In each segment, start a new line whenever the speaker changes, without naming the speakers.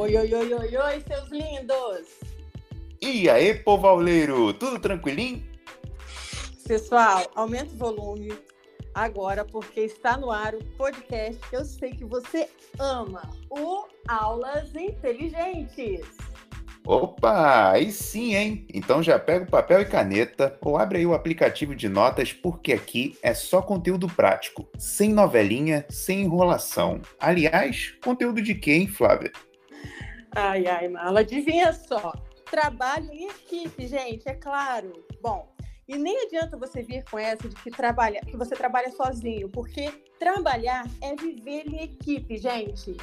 Oi, oi, oi, oi, oi, seus lindos!
E aí, povauleiro, tudo tranquilinho?
Pessoal, aumenta o volume agora, porque está no ar o podcast que eu sei que você ama, o Aulas Inteligentes.
Opa, aí sim, hein? Então já pega o papel e caneta ou abre aí o aplicativo de notas, porque aqui é só conteúdo prático, sem novelinha, sem enrolação. Aliás, conteúdo de quem, Flávia?
Ai, ai, Marla, adivinha só. Trabalho em equipe, gente, é claro. Bom, e nem adianta você vir com essa de que, trabalha, que você trabalha sozinho, porque trabalhar é viver em equipe, gente.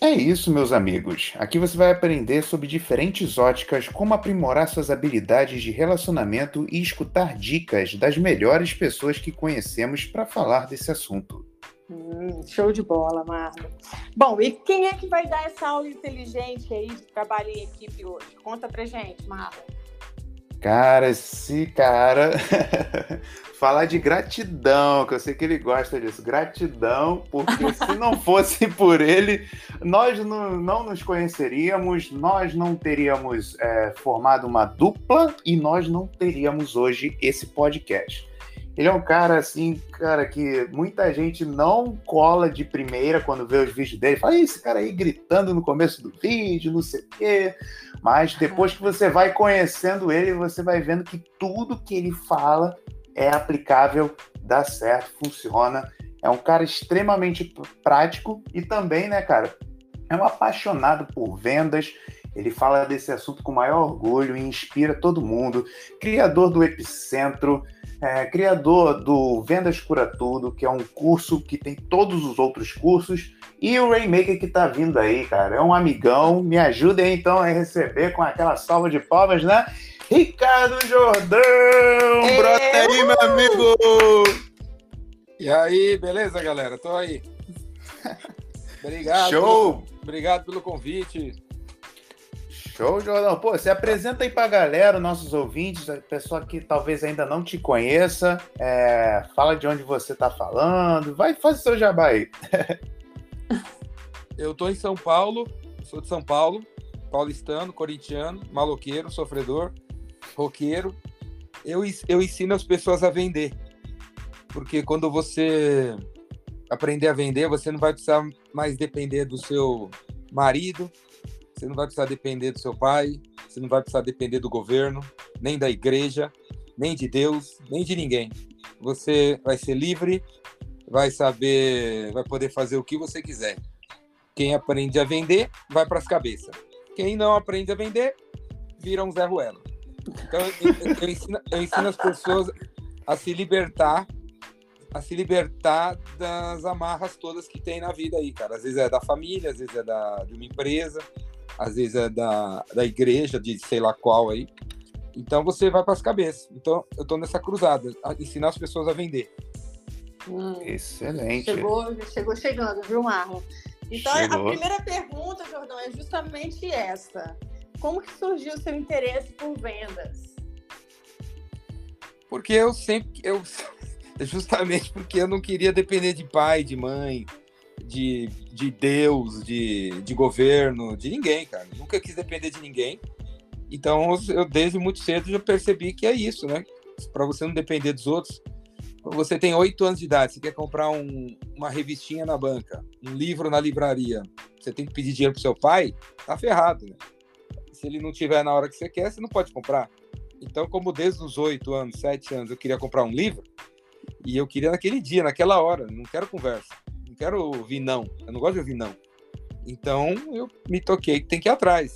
É isso, meus amigos. Aqui você vai aprender sobre diferentes óticas, como aprimorar suas habilidades de relacionamento e escutar dicas das melhores pessoas que conhecemos para falar desse assunto.
Hum, show de bola, Marlon. Bom, e quem é que vai dar essa aula inteligente aí de trabalho em equipe hoje? Conta pra gente, Marlon.
Cara, esse cara falar de gratidão, que eu sei que ele gosta disso. Gratidão, porque se não fosse por ele, nós não, não nos conheceríamos, nós não teríamos é, formado uma dupla e nós não teríamos hoje esse podcast. Ele é um cara assim, cara, que muita gente não cola de primeira quando vê os vídeos dele. Fala, esse cara aí gritando no começo do vídeo, não sei o quê. Mas depois que você vai conhecendo ele, você vai vendo que tudo que ele fala é aplicável, dá certo, funciona. É um cara extremamente prático e também, né, cara, é um apaixonado por vendas. Ele fala desse assunto com maior orgulho e inspira todo mundo. Criador do Epicentro, é, criador do Vendas Cura Tudo, que é um curso que tem todos os outros cursos, e o Rainmaker que tá vindo aí, cara. É um amigão. Me ajudem então a receber com aquela salva de palmas, né? Ricardo Jordão!
É, Brota aí, meu amigo! E aí, beleza, galera? Tô aí. Obrigado.
Show!
Pelo, obrigado pelo convite.
Show, Jordão. Pô, se apresenta aí pra galera, nossos ouvintes, a pessoa que talvez ainda não te conheça, é, fala de onde você tá falando, vai fazer seu jabá aí.
Eu tô em São Paulo, sou de São Paulo, paulistano, corintiano, maloqueiro, sofredor, roqueiro. Eu, eu ensino as pessoas a vender. Porque quando você aprender a vender, você não vai precisar mais depender do seu marido, você não vai precisar depender do seu pai, você não vai precisar depender do governo, nem da igreja, nem de Deus, nem de ninguém. Você vai ser livre, vai saber, vai poder fazer o que você quiser. Quem aprende a vender, vai para as cabeças. Quem não aprende a vender, vira um Zé Ruelo. Então, eu, eu, ensino, eu ensino as pessoas a se libertar a se libertar das amarras todas que tem na vida aí, cara. Às vezes é da família, às vezes é da, de uma empresa, às vezes é da, da igreja, de sei lá qual aí. Então você vai para as cabeças. Então eu estou nessa cruzada, ensinar as pessoas a vender.
Hum, Excelente.
Chegou, chegou chegando, viu, Marlon? Então chegou. a primeira pergunta, Jordão, é justamente essa. Como que surgiu o seu interesse por vendas?
Porque eu sempre, eu justamente porque eu não queria depender de pai, de mãe, de, de Deus, de, de governo, de ninguém, cara. Nunca quis depender de ninguém. Então, eu desde muito cedo já percebi que é isso, né? Para você não depender dos outros. Você tem oito anos de idade, você quer comprar um, uma revistinha na banca, um livro na livraria, você tem que pedir dinheiro pro seu pai, tá ferrado, né? Se ele não tiver na hora que você quer, você não pode comprar. Então, como desde os oito anos, sete anos, eu queria comprar um livro, e eu queria naquele dia, naquela hora, não quero conversa quero ouvir não. Eu não gosto de ouvir não. Então eu me toquei que tem que ir atrás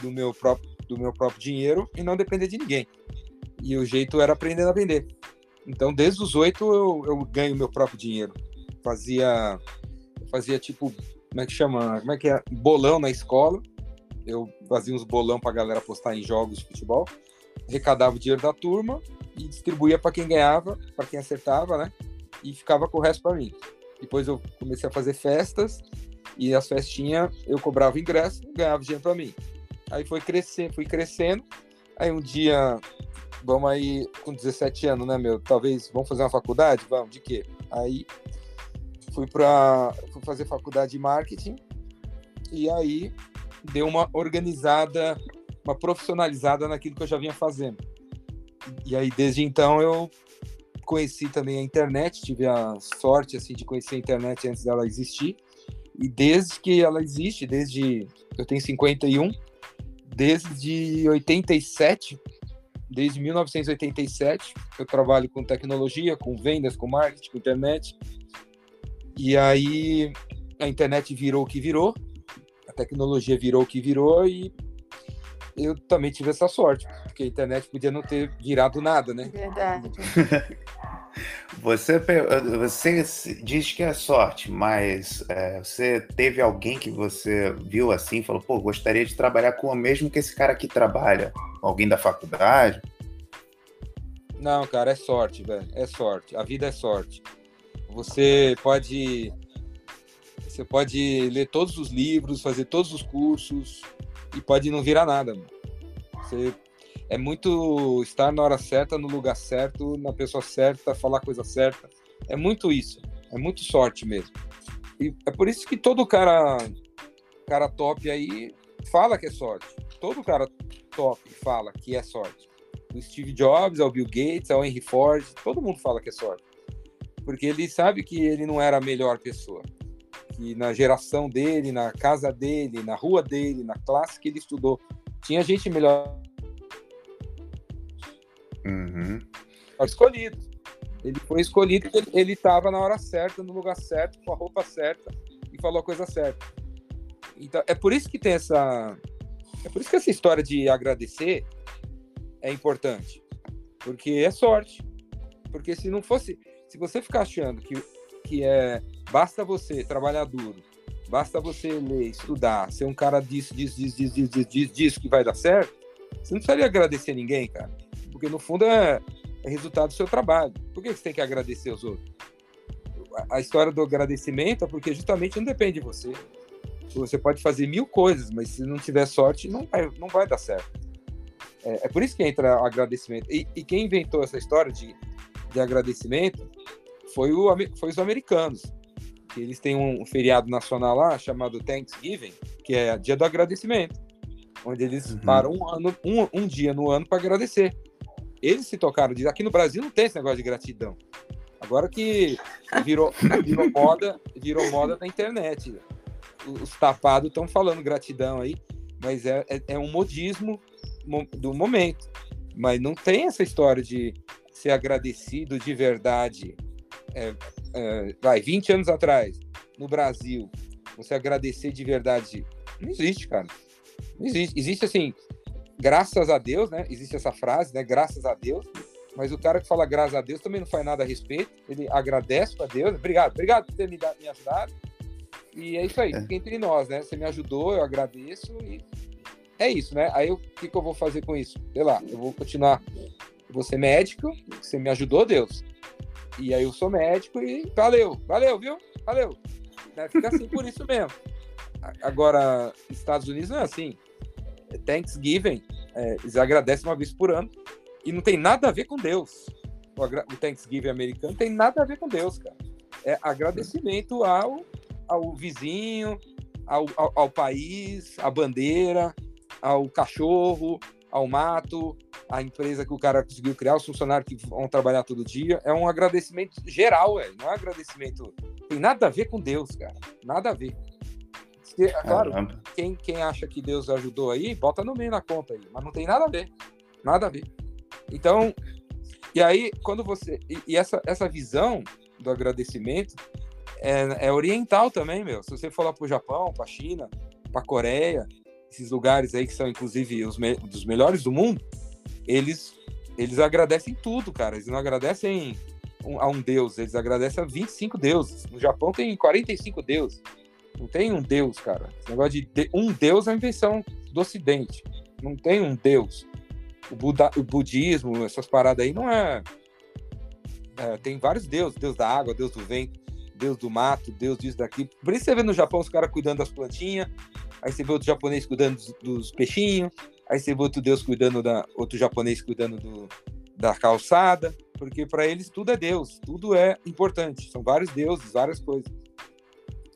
do meu próprio, do meu próprio dinheiro e não depender de ninguém. E o jeito era aprender a vender. Então desde os oito eu, eu ganho meu próprio dinheiro. Fazia, fazia tipo, como é que chama? Como é que é? Bolão na escola. Eu fazia uns bolão para galera apostar em jogos de futebol. Arrecadava o dinheiro da turma e distribuía para quem ganhava, para quem acertava, né? E ficava com o resto para mim. Depois eu comecei a fazer festas e as festinhas eu cobrava ingresso, ganhava dinheiro para mim. Aí foi crescendo, fui crescendo. Aí um dia, vamos aí com 17 anos, né, meu? Talvez vamos fazer uma faculdade? Vamos, de quê? Aí fui para fui fazer faculdade de marketing e aí deu uma organizada, uma profissionalizada naquilo que eu já vinha fazendo. E aí desde então eu conheci também a internet, tive a sorte assim de conhecer a internet antes dela existir. E desde que ela existe, desde eu tenho 51, desde 87, desde 1987, eu trabalho com tecnologia, com vendas, com marketing, com internet. E aí a internet virou o que virou, a tecnologia virou o que virou e eu também tive essa sorte, porque a internet podia não ter virado nada, né?
Verdade.
Você, você diz que é sorte, mas é, você teve alguém que você viu assim, falou, pô, gostaria de trabalhar com o mesmo que esse cara aqui trabalha? Alguém da faculdade?
Não, cara, é sorte, velho. É sorte. A vida é sorte. Você pode. Você pode ler todos os livros, fazer todos os cursos e pode não virar nada. Você é muito estar na hora certa, no lugar certo, na pessoa certa, falar a coisa certa. É muito isso. É muito sorte mesmo. E é por isso que todo cara, cara top aí fala que é sorte. Todo cara top fala que é sorte. Do Steve Jobs ao Bill Gates, ao Henry Ford, todo mundo fala que é sorte. Porque ele sabe que ele não era a melhor pessoa. Que na geração dele, na casa dele, na rua dele, na classe que ele estudou, tinha gente melhor
Uhum.
Escolhido. Ele foi escolhido porque ele estava na hora certa, no lugar certo, com a roupa certa e falou a coisa certa. Então, é por isso que tem essa. É por isso que essa história de agradecer é importante. Porque é sorte. Porque se não fosse. Se você ficar achando que, que é. Basta você trabalhar duro, basta você ler, estudar, ser um cara disso, disso, disso, disso, disso, disso, disso que vai dar certo, você não precisaria agradecer ninguém, cara porque no fundo é, é resultado do seu trabalho. Por que você tem que agradecer os outros? A história do agradecimento é porque justamente não depende de você. Você pode fazer mil coisas, mas se não tiver sorte, não vai, não vai dar certo. É, é por isso que entra o agradecimento. E, e, quem inventou essa história de, de agradecimento foi, o, foi os americanos. Que eles têm um feriado nacional lá chamado Thanksgiving, que é dia do agradecimento, onde eles uhum. param um, ano, um, um dia no ano para agradecer. Eles se tocaram disso. Aqui no Brasil não tem esse negócio de gratidão. Agora que virou, virou moda, virou moda na internet. Os tapados estão falando gratidão aí, mas é, é, é, um modismo do momento. Mas não tem essa história de ser agradecido de verdade. É, é, vai, 20 anos atrás, no Brasil, você agradecer de verdade. Não existe, cara. Não existe. Existe assim, graças a Deus, né? Existe essa frase, né? Graças a Deus. Mas o cara que fala graças a Deus também não faz nada a respeito. Ele agradece a Deus. Obrigado, obrigado por ter me, me ajudado. E é isso aí, é. fica entre nós, né? Você me ajudou, eu agradeço e é isso, né? Aí o que, que eu vou fazer com isso? Sei lá, eu vou continuar. Vou ser médico, você me ajudou, Deus. E aí eu sou médico e valeu, valeu, viu? Valeu. Né? Fica assim por isso mesmo. Agora, Estados Unidos não é assim. Thanksgiving, é, eles agradecem uma vez por ano e não tem nada a ver com Deus. O, o Thanksgiving americano tem nada a ver com Deus, cara. É agradecimento ao, ao vizinho, ao, ao, ao país, à bandeira, ao cachorro, ao mato, à empresa que o cara conseguiu criar, os funcionários que vão trabalhar todo dia. É um agradecimento geral, é. não é um agradecimento. Tem nada a ver com Deus, cara. Nada a ver. Porque, claro, quem, quem acha que Deus ajudou aí, bota no meio na conta aí, mas não tem nada a ver. Nada a ver. Então, e aí, quando você. E, e essa, essa visão do agradecimento é, é, oriental também, meu. Se você for lá pro Japão, pra China, pra Coreia, esses lugares aí que são, inclusive, os me, dos melhores do mundo, eles, eles agradecem tudo, cara. Eles não agradecem a um deus, eles agradecem a 25 deuses. No Japão tem 45 deuses. Não tem um Deus, cara. Esse negócio de, de um Deus é invenção do Ocidente. Não tem um Deus. O, Buda, o budismo, essas paradas aí, não é... é. Tem vários deuses: Deus da água, Deus do vento, Deus do mato, Deus disso, daqui. Por isso você vê no Japão os caras cuidando das plantinhas, aí você vê outro japonês cuidando dos, dos peixinhos, aí você vê outro Deus cuidando da. outro japonês cuidando do, da calçada, porque para eles tudo é Deus, tudo é importante. São vários deuses, várias coisas.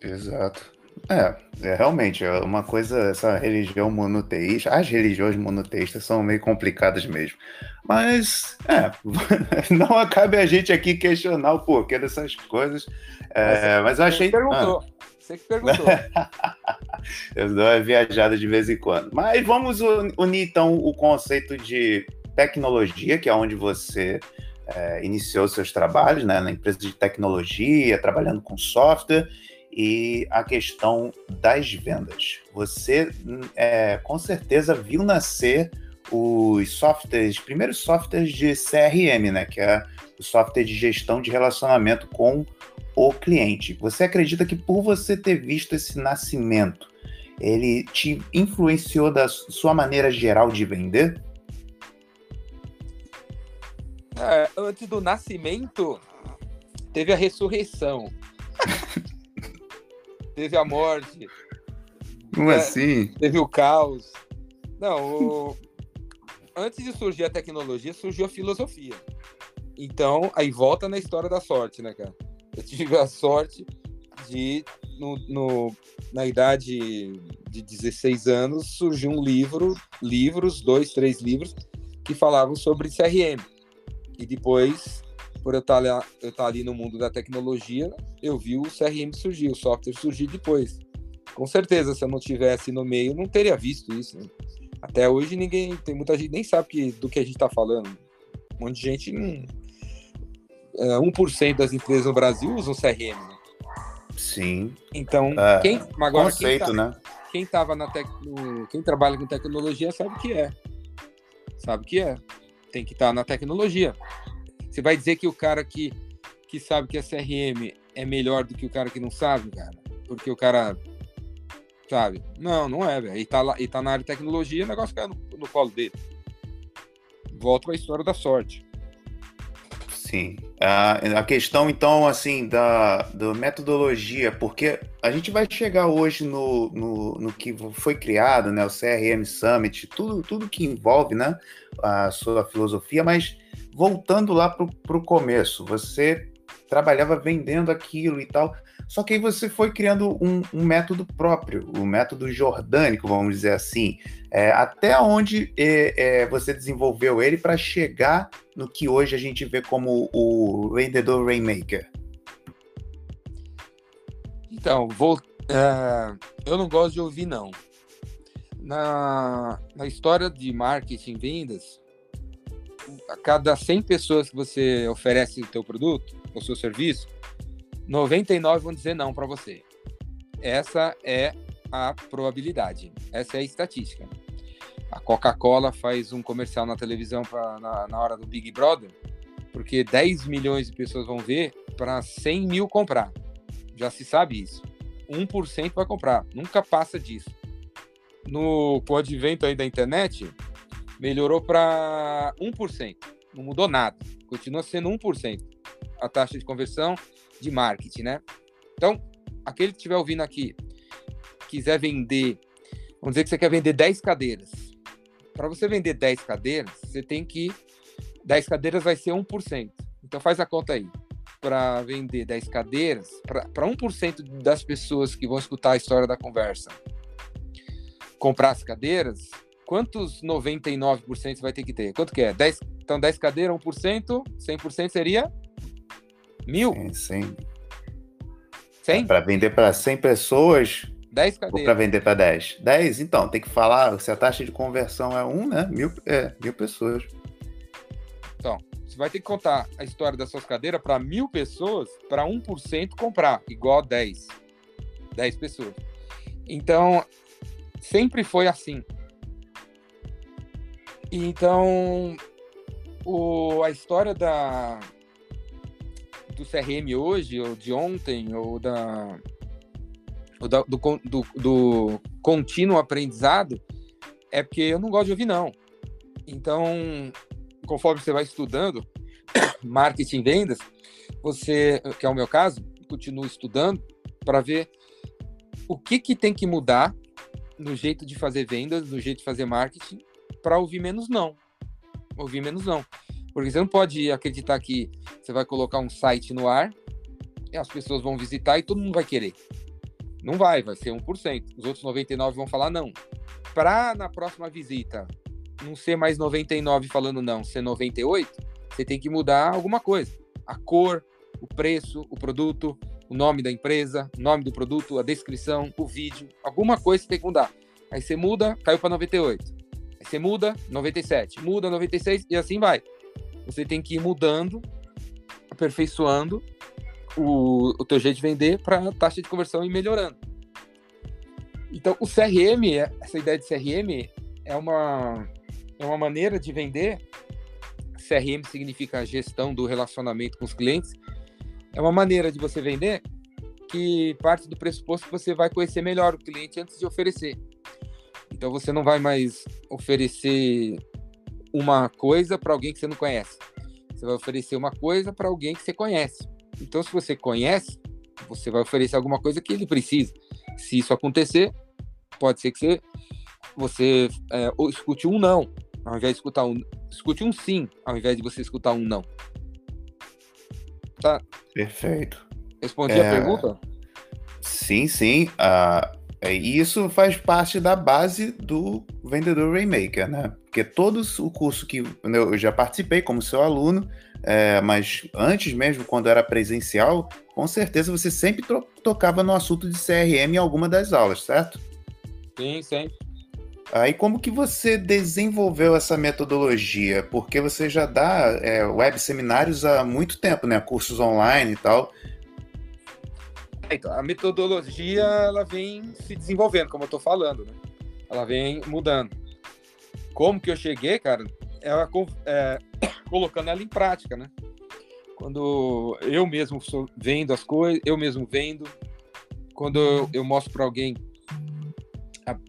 Exato. É, é, realmente, é uma coisa, essa religião monoteísta, as religiões monoteístas são meio complicadas mesmo. Mas, é, não cabe a gente aqui questionar o porquê dessas coisas. É, mas eu achei.
Perguntou. Ah. Você que perguntou.
eu dou uma viajada de vez em quando. Mas vamos unir então o conceito de tecnologia, que é onde você é, iniciou seus trabalhos, né, na empresa de tecnologia, trabalhando com software e a questão das vendas. Você é, com certeza viu nascer os softwares, primeiros softwares de CRM, né, que é o software de gestão de relacionamento com o cliente. Você acredita que por você ter visto esse nascimento, ele te influenciou da sua maneira geral de vender?
É, antes do nascimento, teve a ressurreição. teve a morte.
Como é, assim?
Teve o caos. Não, o... antes de surgir a tecnologia, surgiu a filosofia. Então, aí volta na história da sorte, né, cara? Eu tive a sorte de, no, no, na idade de 16 anos, surgiu um livro, livros, dois, três livros, que falavam sobre CRM. E depois por eu estar, tá eu estar tá ali no mundo da tecnologia, eu vi o CRM surgir, o software surgir depois. Com certeza, se eu não tivesse no meio, não teria visto isso. Né? Até hoje ninguém, tem muita gente nem sabe que, do que a gente está falando. Um monte de gente, hum, é, 1% das empresas no Brasil usam CRM. Né?
Sim.
Então, é, quem, agora,
conceito,
quem
tá, né?
Quem tava na tec, quem trabalha com tecnologia sabe o que é. Sabe o que é. Tem que estar tá na tecnologia. Você vai dizer que o cara que, que sabe que a CRM é melhor do que o cara que não sabe, cara? Porque o cara. Sabe? Não, não é, velho. Ele tá, lá, ele tá na área de tecnologia, o negócio cai no, no colo dele. Volta para a história da sorte.
Sim. A, a questão, então, assim, da, da metodologia, porque a gente vai chegar hoje no, no, no, que foi criado, né? O CRM Summit, tudo, tudo que envolve né, a sua filosofia, mas voltando lá para o começo, você trabalhava vendendo aquilo e tal, só que aí você foi criando um, um método próprio, o um método jordânico, vamos dizer assim, é, até onde é, é, você desenvolveu ele para chegar no que hoje a gente vê como o vendedor Rainmaker?
Então, vou, uh, eu não gosto de ouvir não. Na, na história de marketing vendas, a cada 100 pessoas que você oferece o teu produto, o seu serviço, 99 vão dizer não para você. Essa é a probabilidade, essa é a estatística. A Coca-Cola faz um comercial na televisão pra, na, na hora do Big Brother, porque 10 milhões de pessoas vão ver para 100 mil comprar. Já se sabe isso. 1% vai comprar, nunca passa disso. No com o advento aí da internet, melhorou para 1%. Não mudou nada. Continua sendo 1% a taxa de conversão de marketing, né? Então, aquele que estiver ouvindo aqui, quiser vender, vamos dizer que você quer vender 10 cadeiras. Para você vender 10 cadeiras, você tem que 10 cadeiras vai ser 1%. Então faz a conta aí. Para vender 10 cadeiras, para 1% das pessoas que vão escutar a história da conversa comprar as cadeiras, quantos 99% você vai ter que ter? Quanto que é? 10, então 10 cadeiras, 1%, 100% seria mil?
Sim, 100.
100?
Para vender para 100 pessoas,
10 cadeiras.
Ou para vender para 10? 10, então, tem que falar, se a taxa de conversão é 1, né? Mil, é, mil pessoas.
Então, você vai ter que contar a história das suas cadeiras para mil pessoas, para 1% comprar, igual a 10. 10 pessoas. Então, sempre foi assim. Então, o, a história da, do CRM hoje, ou de ontem, ou da, ou da do, do, do, contínuo aprendizado, é porque eu não gosto de ouvir, não. Então, conforme você vai estudando marketing vendas, você, que é o meu caso, continua estudando para ver o que, que tem que mudar no jeito de fazer vendas, no jeito de fazer marketing, para ouvir menos não. Ouvir menos não. Porque você não pode acreditar que você vai colocar um site no ar e as pessoas vão visitar e todo mundo vai querer. Não vai, vai ser 1%. Os outros 99 vão falar não. Para na próxima visita não ser mais 99 falando não, ser 98, você tem que mudar alguma coisa. A cor, o preço, o produto, o nome da empresa, o nome do produto, a descrição, o vídeo, alguma coisa você tem que mudar. Aí você muda, caiu para 98. Aí você muda, 97. Muda, 96 e assim vai. Você tem que ir mudando, aperfeiçoando o, o teu jeito de vender para a taxa de conversão ir melhorando. Então, o CRM, essa ideia de CRM é uma, é uma maneira de vender. CRM significa gestão do relacionamento com os clientes. É uma maneira de você vender que parte do pressuposto que você vai conhecer melhor o cliente antes de oferecer. Então você não vai mais oferecer uma coisa para alguém que você não conhece. Você vai oferecer uma coisa para alguém que você conhece. Então, se você conhece, você vai oferecer alguma coisa que ele precisa. Se isso acontecer, pode ser que você, você é, escute um não, ao invés de escutar um. Escute um sim, ao invés de você escutar um não.
Tá? Perfeito.
Respondi é... a pergunta?
Sim, sim. Uh, isso faz parte da base do vendedor Rainmaker, né? Porque todos o curso que eu já participei como seu aluno, é, mas antes mesmo, quando era presencial, com certeza você sempre tocava no assunto de CRM em alguma das aulas, certo?
Sim, sempre.
Aí como que você desenvolveu essa metodologia? Porque você já dá é, web seminários há muito tempo, né? Cursos online e tal.
Então, a metodologia ela vem se desenvolvendo, como eu estou falando, né? Ela vem mudando. Como que eu cheguei, cara? Ela, é, colocando ela em prática, né? Quando eu mesmo vendo as coisas, eu mesmo vendo. Quando eu, eu mostro para alguém,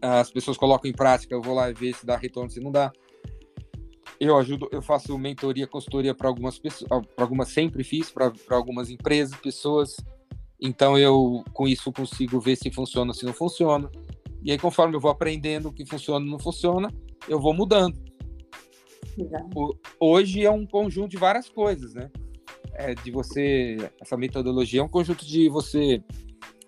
a, as pessoas colocam em prática, eu vou lá ver se dá retorno, se não dá. Eu ajudo, eu faço mentoria, consultoria para algumas pessoas, para algumas sempre fiz, para algumas empresas, pessoas então eu com isso consigo ver se funciona, se não funciona. E aí conforme eu vou aprendendo o que funciona, não funciona, eu vou mudando. O, hoje é um conjunto de várias coisas, né? É de você essa metodologia é um conjunto de você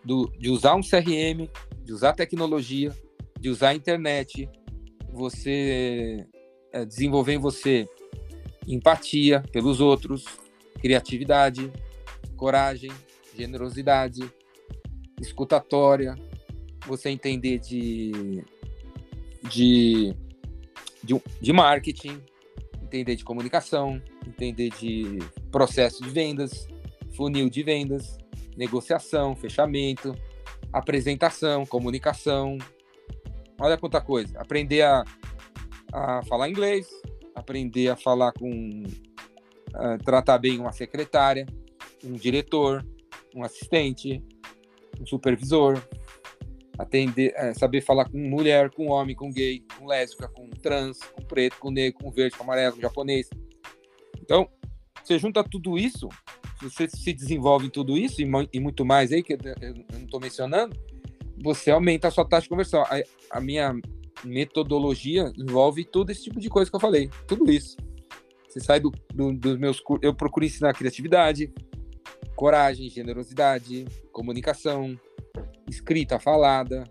do, de usar um CRM, de usar tecnologia, de usar a internet, você é, desenvolver em você empatia pelos outros, criatividade, coragem, generosidade, escutatória, você entender de, de, de, de marketing, entender de comunicação, entender de processo de vendas, funil de vendas, negociação, fechamento, apresentação, comunicação. Olha quanta coisa. Aprender a, a falar inglês, aprender a falar com. A tratar bem uma secretária, um diretor, um assistente, um supervisor, atender, é, saber falar com mulher, com homem, com gay, com lésbica, com trans, com preto, com negro, com verde, com amarelo, com japonês. Então, você junta tudo isso, você se desenvolve em tudo isso e, e muito mais aí que eu, eu não estou mencionando, você aumenta a sua taxa de conversão. A, a minha metodologia envolve todo esse tipo de coisa que eu falei, tudo isso. Você sai do, do, dos meus cursos, eu procuro ensinar criatividade, coragem, generosidade, comunicação, escrita, falada,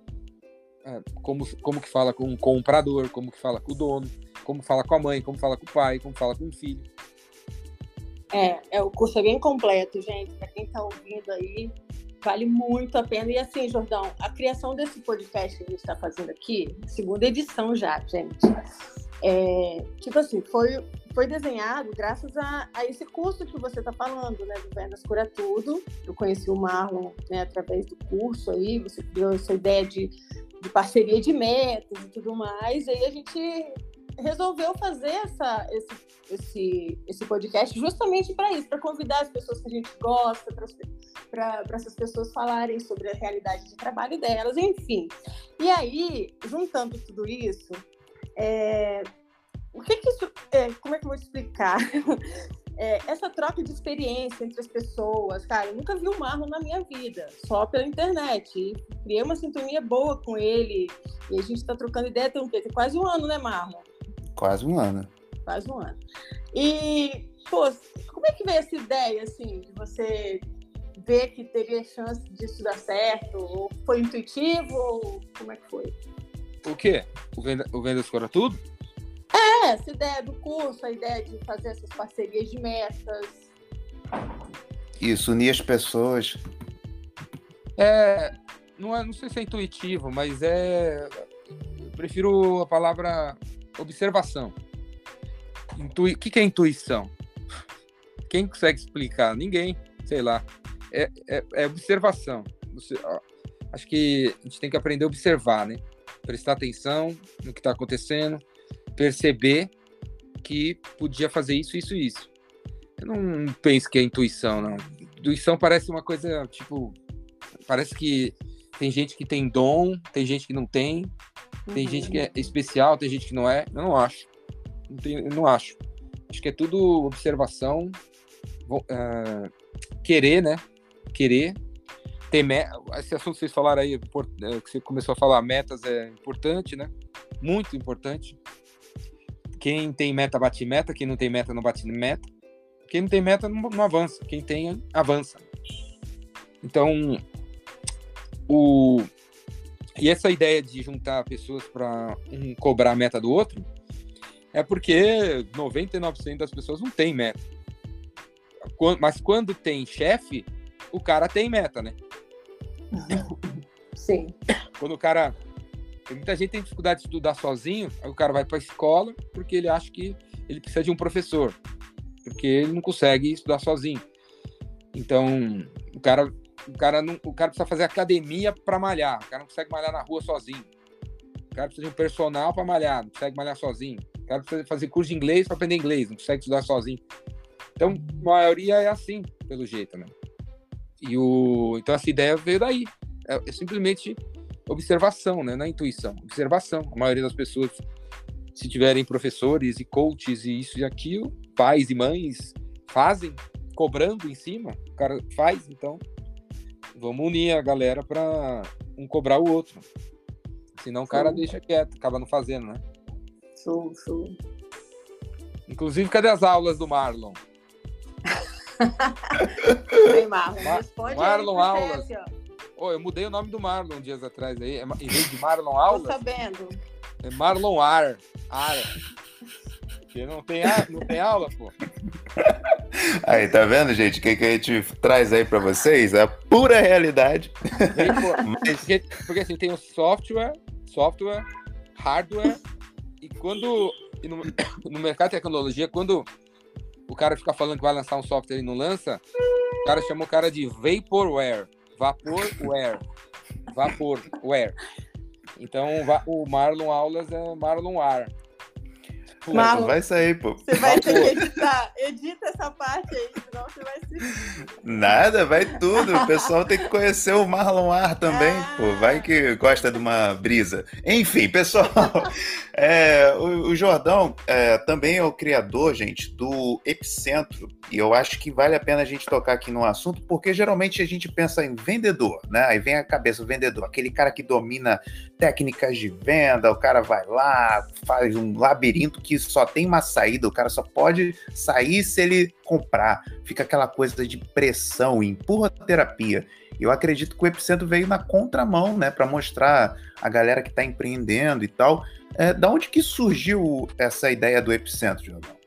é, como, como que fala com o comprador, como que fala com o dono, como fala com a mãe, como fala com o pai, como fala com o filho.
É, é o curso é bem completo, gente. Para quem está ouvindo aí, vale muito a pena. E assim, Jordão, a criação desse podcast que a gente está fazendo aqui, segunda edição já, gente. É, tipo assim, foi, foi desenhado graças a, a esse curso que você está falando, né, do Vendas Cura Tudo. Eu conheci o Marlon né, através do curso aí, você criou essa ideia de, de parceria de metas e tudo mais. Aí a gente resolveu fazer essa, esse, esse, esse podcast justamente para isso, para convidar as pessoas que a gente gosta, para essas pessoas falarem sobre a realidade de trabalho delas, enfim. E aí, juntando tudo isso, é, o que, que isso. É, como é que eu vou explicar? É, essa troca de experiência entre as pessoas, cara, eu nunca vi o Marlon na minha vida, só pela internet. Criei uma sintonia boa com ele. E a gente está trocando ideia tem, um, tem quase um ano, né, Marlon?
Quase um ano.
Quase um ano. E, pô, como é que veio essa ideia, assim, de você ver que teria chance disso dar certo? Ou foi intuitivo? Ou como é que foi?
O quê? O Venda, o Venda Escora Tudo?
É, essa ideia do curso, a ideia de fazer essas parcerias de metas.
Isso, unir as pessoas.
É, não, é, não sei se é intuitivo, mas é. Eu prefiro a palavra observação. Intui... O que, que é intuição? Quem consegue explicar? Ninguém, sei lá. É, é, é observação. Você, ó, acho que a gente tem que aprender a observar, né? Prestar atenção no que está acontecendo, perceber que podia fazer isso, isso e isso. Eu não penso que é intuição, não. Intuição parece uma coisa, tipo, parece que tem gente que tem dom, tem gente que não tem, tem uhum. gente que é especial, tem gente que não é. Eu não acho. Não tem, eu não acho. Acho que é tudo observação, uh, querer, né? Querer. Ter me... Esse assunto que vocês falaram aí, é, que você começou a falar, metas é importante, né? Muito importante. Quem tem meta bate meta, quem não tem meta não bate meta. Quem não tem meta não, não avança. Quem tem, avança. Então, o... E essa ideia de juntar pessoas para um cobrar a meta do outro é porque 99% das pessoas não tem meta. Mas quando tem chefe, o cara tem meta, né?
Sim.
Quando o cara. Muita gente tem dificuldade de estudar sozinho, aí o cara vai para a escola porque ele acha que ele precisa de um professor, porque ele não consegue estudar sozinho. Então, o cara o cara, não, o cara precisa fazer academia para malhar. O cara não consegue malhar na rua sozinho. O cara precisa de um personal para malhar, não consegue malhar sozinho. O cara precisa fazer curso de inglês para aprender inglês, não consegue estudar sozinho. Então, a maioria é assim, pelo jeito, né? E o, então, essa ideia veio daí. É, é simplesmente observação, né? Na intuição. Observação. A maioria das pessoas, se tiverem professores e coaches e isso e aquilo, pais e mães fazem, cobrando em cima, o cara faz, então vamos unir a galera para um cobrar o outro. Senão o cara deixa quieto, acaba não fazendo, né?
Show, show.
Inclusive, cadê as aulas do Marlon?
Marlon, responde
Marlon aí, Aulas. oh, eu mudei o nome do Marlon dias atrás aí. É em vez de Marlon Aulas.
Tô sabendo.
É Marlon Ar. Ar. Porque não tem, não tem aula, pô.
Aí, tá vendo, gente? O que, que a gente traz aí para vocês? A pura realidade.
Mas... Porque, porque, assim, tem o software, software, hardware, e quando. E no, no mercado de tecnologia, quando o cara fica falando que vai lançar um software e não lança, o cara chama o cara de Vaporware. Vaporware. Vaporware. Então, o Marlon Aulas é Marlon Ar.
Marlon, vai sair, pô.
Você vai ter que editar. Edita essa parte aí, senão você vai se.
Nada, vai tudo. O pessoal tem que conhecer o Marlon Ar também, ah. pô. Vai que gosta de uma brisa. Enfim, pessoal, é, o, o, Jordão é, também é o criador, gente, do Epicentro. E eu acho que vale a pena a gente tocar aqui no assunto, porque geralmente a gente pensa em vendedor, né? Aí vem a cabeça o vendedor, aquele cara que domina técnicas de venda, o cara vai lá, faz um labirinto que só tem uma saída, o cara só pode sair se ele comprar. Fica aquela coisa de pressão, empurra terapia. Eu acredito que o Epicentro veio na contramão, né, para mostrar a galera que está empreendendo e tal. É, da onde que surgiu essa ideia do Epicentro, Jordão?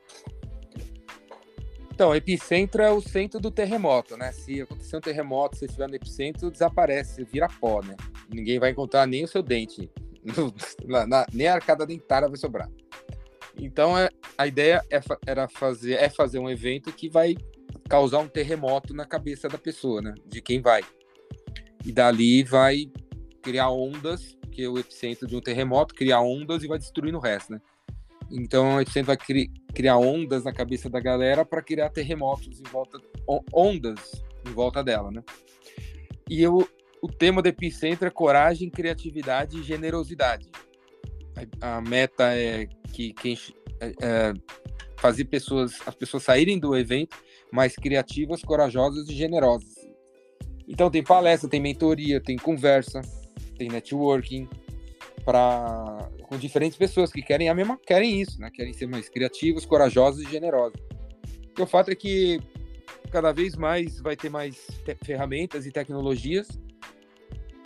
Então, epicentro é o centro do terremoto, né? Se acontecer um terremoto, se estiver no epicentro, desaparece, vira pó, né? Ninguém vai encontrar nem o seu dente, nem a arcada dentária vai sobrar. Então, é, a ideia é, era fazer, é fazer um evento que vai causar um terremoto na cabeça da pessoa, né? De quem vai. E dali vai criar ondas, que é o epicentro de um terremoto, criar ondas e vai destruindo o resto, né? Então o epicentro vai cri criar ondas na cabeça da galera para criar terremotos em volta, ondas em volta dela, né? E eu, o tema do epicentro é coragem, criatividade e generosidade. A, meta é que quem é, é, fazer pessoas, as pessoas saírem do evento mais criativas, corajosas e generosas. Então tem palestra, tem mentoria, tem conversa, tem networking para com diferentes pessoas que querem a mesma, querem isso, né? Querem ser mais criativos, corajosos e generosos. E o fato é que cada vez mais vai ter mais ferramentas e tecnologias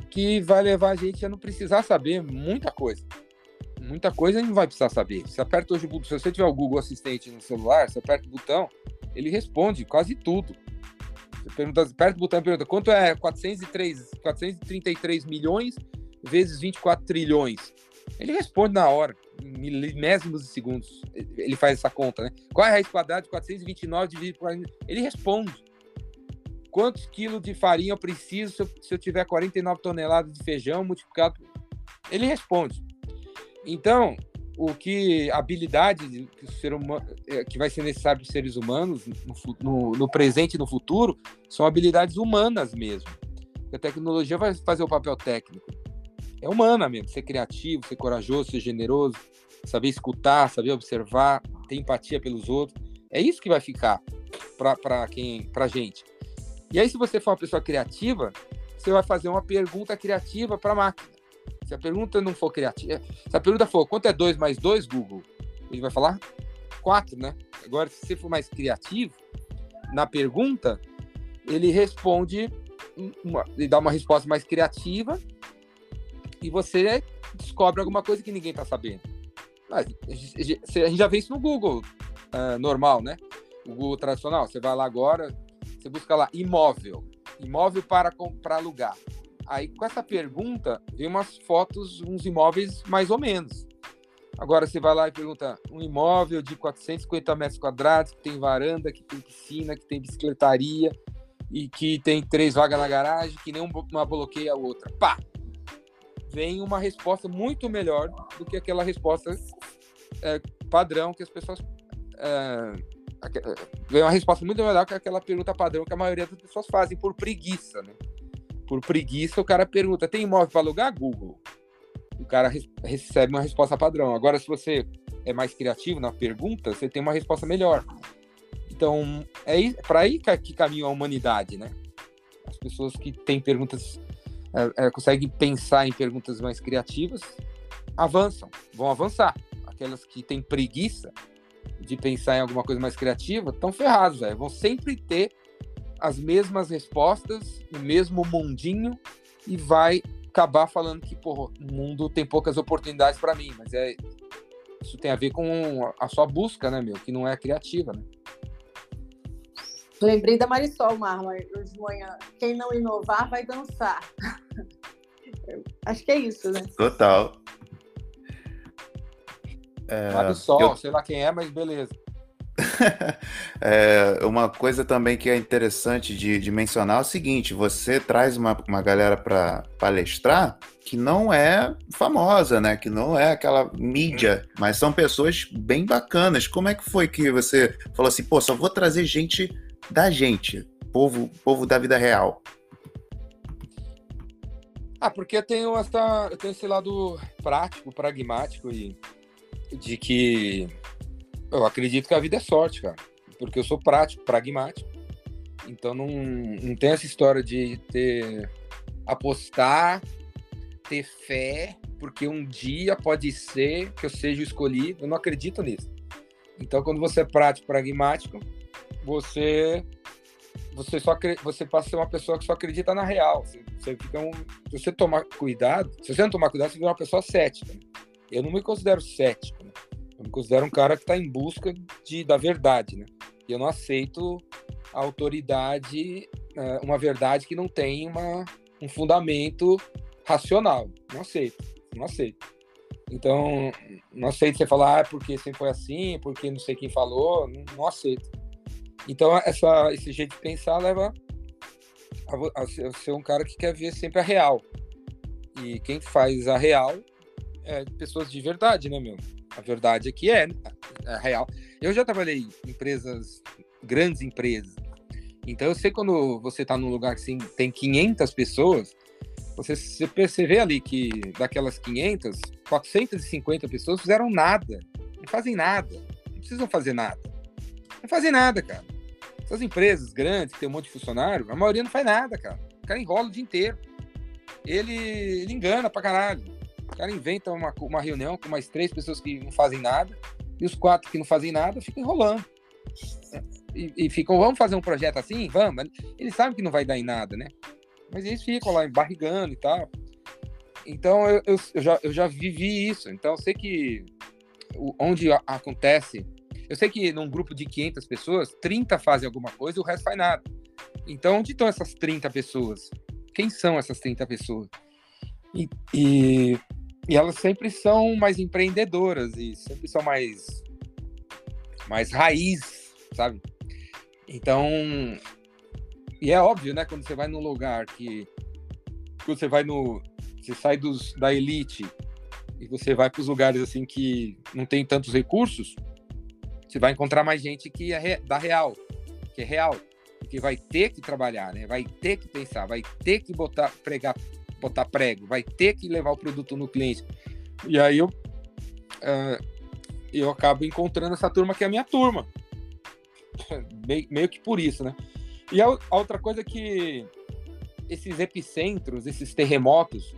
que vai levar a gente a não precisar saber muita coisa. Muita coisa não vai precisar saber. Se aperta hoje o se você tiver o Google Assistente no celular, você aperta o botão, ele responde quase tudo. Você pergunta, aperta o botão e pergunta quanto é 403, 433 milhões vezes 24 trilhões. Ele responde na hora, em milésimos de segundos. Ele faz essa conta, né? Qual é a raiz quadrada de 429 dividido por 40? Ele responde. Quantos quilos de farinha eu preciso se eu, se eu tiver 49 toneladas de feijão multiplicado? Ele responde. Então, o que habilidade que, o ser humano, é, que vai ser necessário para os seres humanos no, no, no, presente e no futuro são habilidades humanas mesmo. A tecnologia vai fazer o papel técnico. É humana mesmo, ser criativo, ser corajoso, ser generoso, saber escutar, saber observar, ter empatia pelos outros. É isso que vai ficar para quem, para gente. E aí, se você for uma pessoa criativa, você vai fazer uma pergunta criativa para a máquina. Se a pergunta não for criativa, se a pergunta for quanto é 2 mais 2, Google, ele vai falar 4, né? Agora, se você for mais criativo, na pergunta, ele responde, uma, ele dá uma resposta mais criativa e você descobre alguma coisa que ninguém está sabendo. Mas, a gente já vê isso no Google uh, normal, né? O Google tradicional. Você vai lá agora, você busca lá imóvel, imóvel para, para alugar. Aí, com essa pergunta, vem umas fotos, uns imóveis mais ou menos. Agora, você vai lá e pergunta: um imóvel de 450 metros quadrados, que tem varanda, que tem piscina, que tem bicicletaria e que tem três vagas na garagem, que nem uma bloqueia a outra. Pá! Vem uma resposta muito melhor do que aquela resposta é, padrão que as pessoas. É, vem uma resposta muito melhor que aquela pergunta padrão que a maioria das pessoas fazem por preguiça, né? Por preguiça, o cara pergunta: tem imóvel para alugar? Google. O cara recebe uma resposta padrão. Agora, se você é mais criativo na pergunta, você tem uma resposta melhor. Então, é para aí que caminha a humanidade, né? As pessoas que têm perguntas, é, é, conseguem pensar em perguntas mais criativas, avançam, vão avançar. Aquelas que têm preguiça de pensar em alguma coisa mais criativa, estão ferrados, véio. vão sempre ter as mesmas respostas, o mesmo mundinho e vai acabar falando que porra, o mundo tem poucas oportunidades para mim, mas é isso tem a ver com a sua busca, né, meu, que não é criativa, né?
Lembrei da Marisol Marma hoje de manhã. Quem não inovar vai dançar. Acho que é isso, né?
Total.
É, Marisol, eu... sei lá quem é, mas beleza.
é, uma coisa também que é interessante de, de mencionar é o seguinte: você traz uma, uma galera para palestrar que não é famosa, né? Que não é aquela mídia, mas são pessoas bem bacanas. Como é que foi que você falou assim, pô, só vou trazer gente da gente, povo, povo da vida real?
Ah, porque eu tenho essa, eu tenho esse lado prático, pragmático e de que eu acredito que a vida é sorte, cara. Porque eu sou prático, pragmático. Então não, não tem essa história de ter apostar, ter fé, porque um dia pode ser que eu seja escolhido. Eu não acredito nisso. Então, quando você é prático, pragmático, você você só você passa a ser uma pessoa que só acredita na real. Você, você fica um, se você tomar cuidado, se você não tomar cuidado, você vira uma pessoa cética. Eu não me considero cético. Né? Eu me considero um cara que está em busca de, da verdade, né? Eu não aceito a autoridade, é, uma verdade que não tem uma, um fundamento racional. Não aceito, não aceito. Então, não aceito você falar, ah, porque sempre foi assim, porque não sei quem falou, não, não aceito. Então, essa, esse jeito de pensar leva a, a, ser um cara que quer ver sempre a real. E quem faz a real é pessoas de verdade, né, meu? A verdade é que é, é real. Eu já trabalhei em empresas, grandes empresas. Então eu sei quando você está num lugar que assim, tem 500 pessoas, você, você ali que daquelas 500, 450 pessoas fizeram nada. Não fazem nada. Não precisam fazer nada. Não fazem nada, cara. Essas empresas grandes, que tem um monte de funcionário, a maioria não faz nada, cara. O cara enrola o dia inteiro. Ele, ele engana pra caralho. O cara inventa uma, uma reunião com mais três pessoas que não fazem nada, e os quatro que não fazem nada ficam enrolando. e, e ficam, vamos fazer um projeto assim? Vamos. Eles sabem que não vai dar em nada, né? Mas eles ficam lá embarrigando e tal. Então eu, eu, eu, já, eu já vivi isso. Então eu sei que onde acontece. Eu sei que num grupo de 500 pessoas, 30 fazem alguma coisa e o resto faz nada. Então onde estão essas 30 pessoas? Quem são essas 30 pessoas? E, e, e elas sempre são mais empreendedoras e sempre são mais, mais raiz, sabe? Então, e é óbvio, né? Quando você vai num lugar que, quando você vai no, você sai dos, da elite e você vai para os lugares assim que não tem tantos recursos, você vai encontrar mais gente que é da real, que é real, que vai ter que trabalhar, né? Vai ter que pensar, vai ter que botar pregar, botar prego, vai ter que levar o produto no cliente. E aí eu uh, eu acabo encontrando essa turma que é a minha turma, meio, meio que por isso, né? E a, a outra coisa é que esses epicentros, esses terremotos,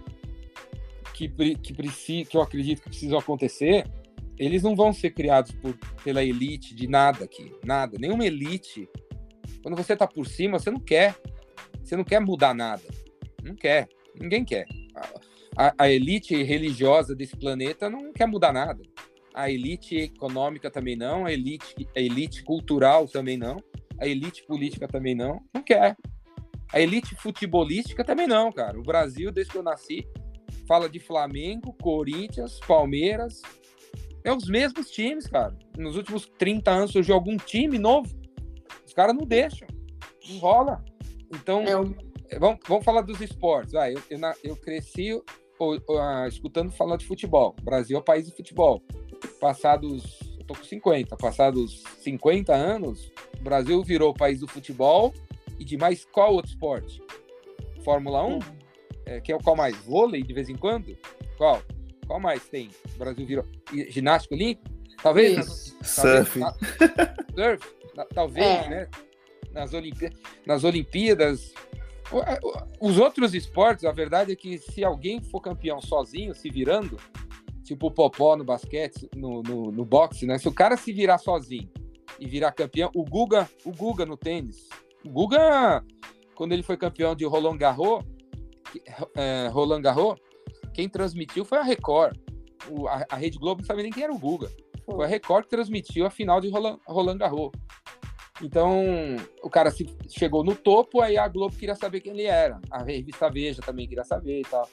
que, que, que eu acredito que precisam acontecer, eles não vão ser criados por, pela elite de nada aqui, nada. Nenhuma elite. Quando você está por cima, você não quer. Você não quer mudar nada. Não quer. Ninguém quer. A, a, elite religiosa desse planeta não quer mudar nada. A elite econômica também não. A elite, a elite cultural também não. A elite política também não. Não quer. A elite futebolística também não, cara. O Brasil, desde que eu nasci, fala de Flamengo, Corinthians, Palmeiras. É os mesmos times, cara. Nos últimos 30 anos surgiu algum time novo. Os caras não deixam. Não rola. Então, é. Vamos, vamos falar dos esportes. Ah, eu, eu, eu cresci ou, ou, ah, escutando falar de futebol. O Brasil é o país de futebol. Passados, eu tô com 50, passados 50 anos, o Brasil virou o país do futebol e de mais qual outro esporte? Fórmula 1? é, que é o qual mais? Vôlei, de vez em quando? Qual? Qual mais tem? O Brasil virou. Ginástica olímpica? Talvez.
Surf.
surf? Talvez, é. né? Nas, Olimpí nas Olimpíadas. Os outros esportes, a verdade é que se alguém for campeão sozinho, se virando, tipo o Popó no basquete, no, no, no boxe, né? Se o cara se virar sozinho e virar campeão, o Guga, o Guga no tênis. O Guga, quando ele foi campeão de Roland Garros, é, Roland Garros, quem transmitiu foi a Record. O, a, a, Rede Globo não sabia nem quem era o Guga. Foi a Record que transmitiu a final de Roland, Roland Garros. Então, o cara se, chegou no topo, aí a Globo queria saber quem ele era. A revista Veja também queria saber e tal.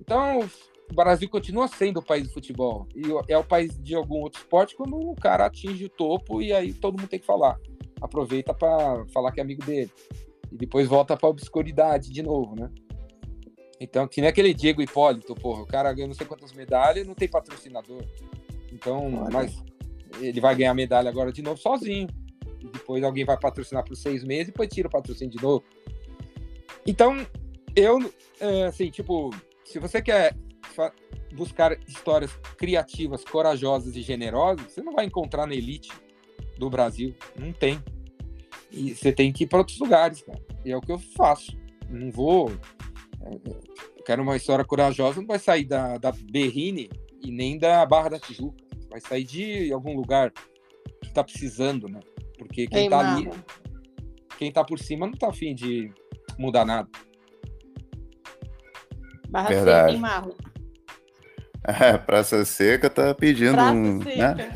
Então, o Brasil continua sendo o país do futebol. E é o país de algum outro esporte quando o cara atinge o topo e aí todo mundo tem que falar. Aproveita para falar que é amigo dele. E depois volta para a obscuridade de novo, né? Então, que nem aquele Diego Hipólito, porra, o cara ganha não sei quantas medalhas não tem patrocinador. Então, Olha. mas ele vai ganhar medalha agora de novo sozinho. E depois alguém vai patrocinar por seis meses e depois tira o patrocínio de novo. Então, eu, é, assim, tipo, se você quer buscar histórias criativas, corajosas e generosas, você não vai encontrar na elite do Brasil. Não tem. E você tem que ir para outros lugares, cara. E é o que eu faço. Não vou eu quero uma história corajosa, não vai sair da, da Berrine e nem da Barra da Tijuca. Vai sair de algum lugar que tá precisando, né? Porque quem Ei, tá ali, quem tá por cima não tá afim de mudar nada.
Barra Verdade. Seca em Marro.
É, Praça Seca tá pedindo Praça um. Né? Seca. Né?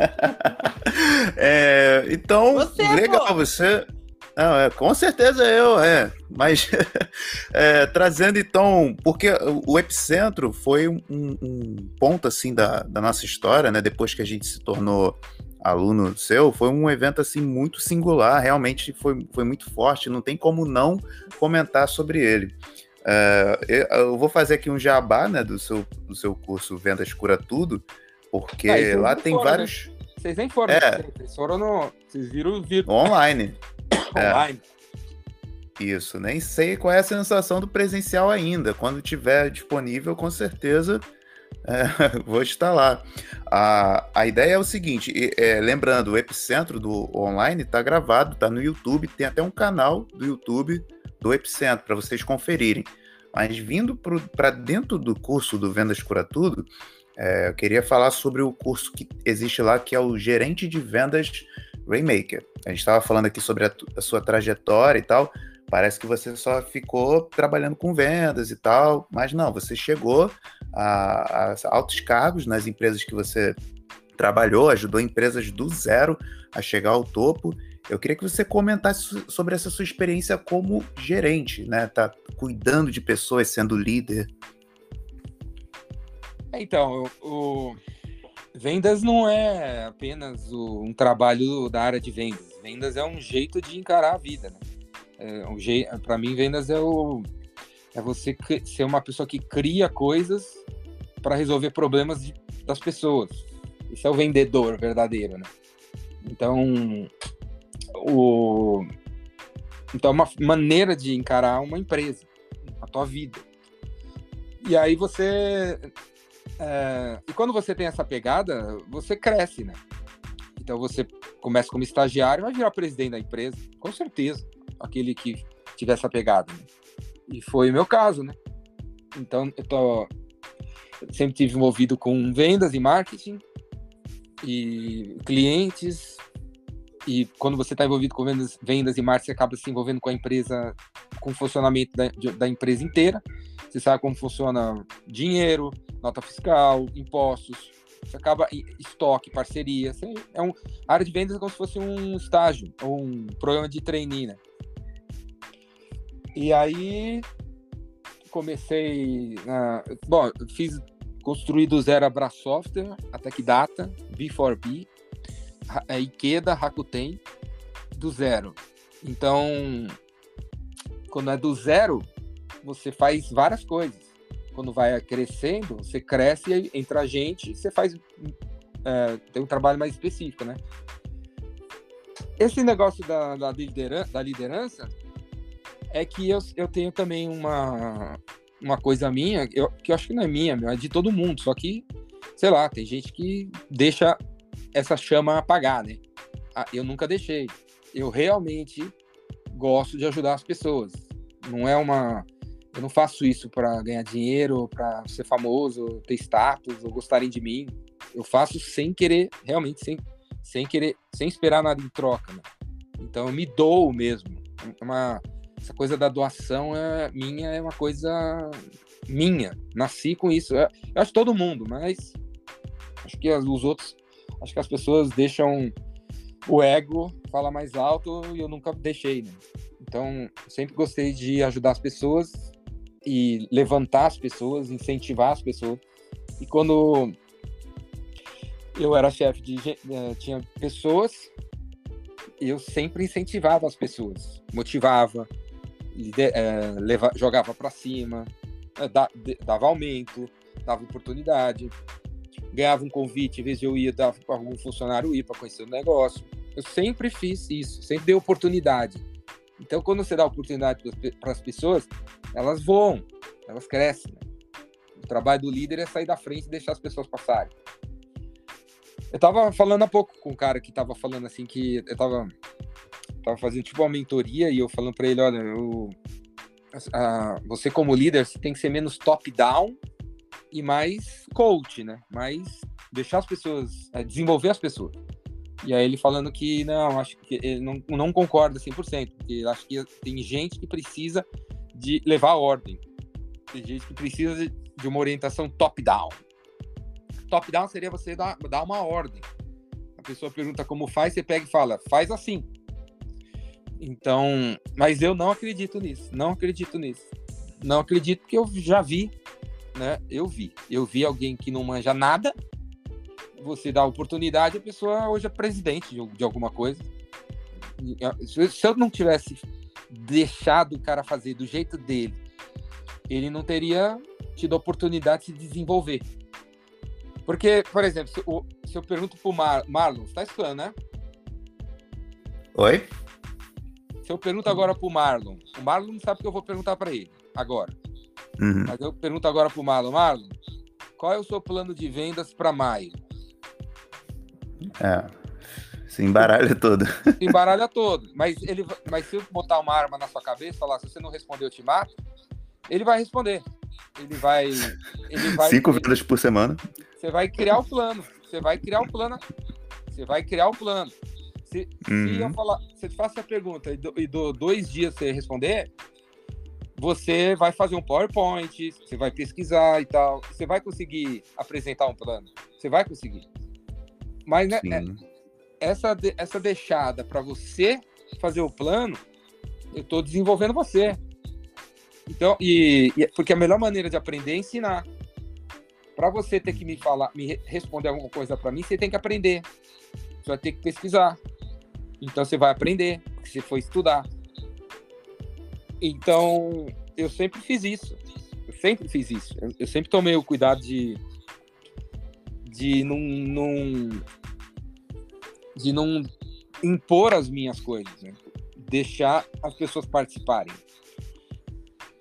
é, então, você, legal, pô. você. Não, é, com certeza eu, é. Mas é, trazendo então, porque o Epicentro foi um, um, ponto assim da, da nossa história, né? Depois que a gente se tornou aluno seu, foi um evento assim muito singular, realmente foi, foi muito forte, não tem como não comentar sobre ele. É, eu vou fazer aqui um jabá né, do, seu, do seu curso Vendas Cura Tudo, porque ah, lá tem foram, vários.
Né? Vocês nem foram, é. vocês foram no. Vocês viram o vídeo.
Online. Online. É. Isso, nem sei qual é a sensação do presencial ainda. Quando tiver disponível, com certeza é, vou lá. A, a ideia é o seguinte: é, lembrando, o Epicentro do online está gravado, está no YouTube, tem até um canal do YouTube do Epicentro para vocês conferirem. Mas vindo para dentro do curso do Vendas Cura Tudo, é, eu queria falar sobre o curso que existe lá, que é o Gerente de Vendas Rainmaker. A gente estava falando aqui sobre a, a, sua trajetória e tal. Parece que você só ficou trabalhando com vendas e tal, mas não, você chegou a, a altos cargos nas empresas que você trabalhou, ajudou empresas do zero a chegar ao topo. Eu queria que você comentasse sobre essa sua experiência como gerente, né? Tá cuidando de pessoas, sendo líder.
Então, o, vendas não é apenas o, um trabalho da área de vendas. Vendas é um jeito de encarar a vida, né? É um jeito, para mim, vendas é o é você ser uma pessoa que cria coisas para resolver problemas de, das pessoas. Esse é o vendedor verdadeiro, né? Então, o então é uma maneira de encarar uma empresa, a tua vida. E aí você é, e quando você tem essa pegada, você cresce, né? Então você começa como estagiário, vai virar presidente da empresa, com certeza, aquele que tiver essa pegada. Né? E foi o meu caso, né? Então eu tô sempre tive envolvido com vendas e marketing e clientes. E quando você está envolvido com vendas, vendas e marketing, você acaba se envolvendo com a empresa, com o funcionamento da, da empresa inteira. Você sabe como funciona dinheiro, nota fiscal, impostos, você acaba estoque, parceria. Você, é um a área de vendas é como se fosse um estágio ou um programa de trainee, né? E aí comecei, uh, bom, fiz construí do zero a Bra Software, a Data, B4B, a Ikeda, Rakuten, do zero. Então, quando é do zero, você faz várias coisas quando vai crescendo, você cresce entra gente, você faz é, tem um trabalho mais específico, né? Esse negócio da, da, liderança, da liderança é que eu, eu tenho também uma, uma coisa minha, eu, que eu acho que não é minha, é de todo mundo, só que, sei lá, tem gente que deixa essa chama apagar, né? Ah, eu nunca deixei. Eu realmente gosto de ajudar as pessoas. Não é uma eu não faço isso para ganhar dinheiro, para ser famoso, ter status ou gostarem de mim. Eu faço sem querer, realmente sem, sem querer, sem esperar nada em troca. Né? Então eu me dou mesmo. É uma, essa coisa da doação é minha, é uma coisa minha. Nasci com isso. Eu, eu acho todo mundo, mas acho que os outros, acho que as pessoas deixam o ego falar mais alto e eu nunca deixei, né? Então, sempre gostei de ajudar as pessoas e levantar as pessoas, incentivar as pessoas. E quando eu era chefe de eh, tinha pessoas, eu sempre incentivava as pessoas, motivava, é, leva, jogava para cima, é, dava aumento, dava oportunidade, ganhava um convite, em vez de eu ir, dava para algum funcionário ir para conhecer o negócio. Eu sempre fiz isso, sempre dei oportunidade. Então, quando você dá oportunidade para as pessoas, elas voam, elas crescem. Né? O trabalho do líder é sair da frente e deixar as pessoas passarem. Eu tava falando há pouco com um cara que tava falando assim que eu tava, tava fazendo tipo uma mentoria e eu falando para ele, olha, eu, a, você como líder você tem que ser menos top-down e mais coach, né? Mais deixar as pessoas, é, desenvolver as pessoas. E aí ele falando que não, acho que ele não, não concorda 100%, porque acha que tem gente que precisa de levar ordem. Tem gente que precisa de uma orientação top-down. Top-down seria você dar, dar uma ordem. A pessoa pergunta como faz, você pega e fala, faz assim. Então, mas eu não acredito nisso. Não acredito nisso. Não acredito que eu já vi, né? Eu vi. Eu vi alguém que não manja nada. Você dá oportunidade, a pessoa hoje é presidente de, de alguma coisa. Se eu não tivesse deixado o cara fazer do jeito dele, ele não teria tido a oportunidade de se desenvolver. Porque, por exemplo, se, o, se eu pergunto pro Mar, Marlon, você tá escutando, né?
Oi?
Se eu pergunto agora pro Marlon, o Marlon não sabe o que eu vou perguntar para ele agora. Uhum. Mas eu pergunto agora pro Marlon, Marlon, qual é o seu plano de vendas para maio?
É, se embaralha todo. Se
embaralha todo. Mas, ele, mas se eu botar uma arma na sua cabeça e falar, se você não responder, eu te mato, ele vai responder. Ele vai. Ele vai
Cinco vendas por semana.
Você vai criar o plano. Você vai criar o plano. Você vai criar o plano. Se, uhum. se eu uhum. falar, se eu te faço a pergunta e dou, e dou dois dias você responder, você vai fazer um PowerPoint, você vai pesquisar e tal, você vai conseguir apresentar um plano, você vai conseguir. Mas né, é, essa, essa deixada para você fazer o plano, eu estou desenvolvendo você. Então, e, e, porque a melhor maneira de aprender é ensinar. Para você ter que me falar, me responder alguma coisa para mim, você tem que aprender. Você vai ter que pesquisar. Então você vai aprender, você foi estudar. Então, eu sempre fiz isso. Eu sempre fiz isso. Eu, eu sempre tomei o cuidado de de não, não de não impor as minhas coisas, né? deixar as pessoas participarem.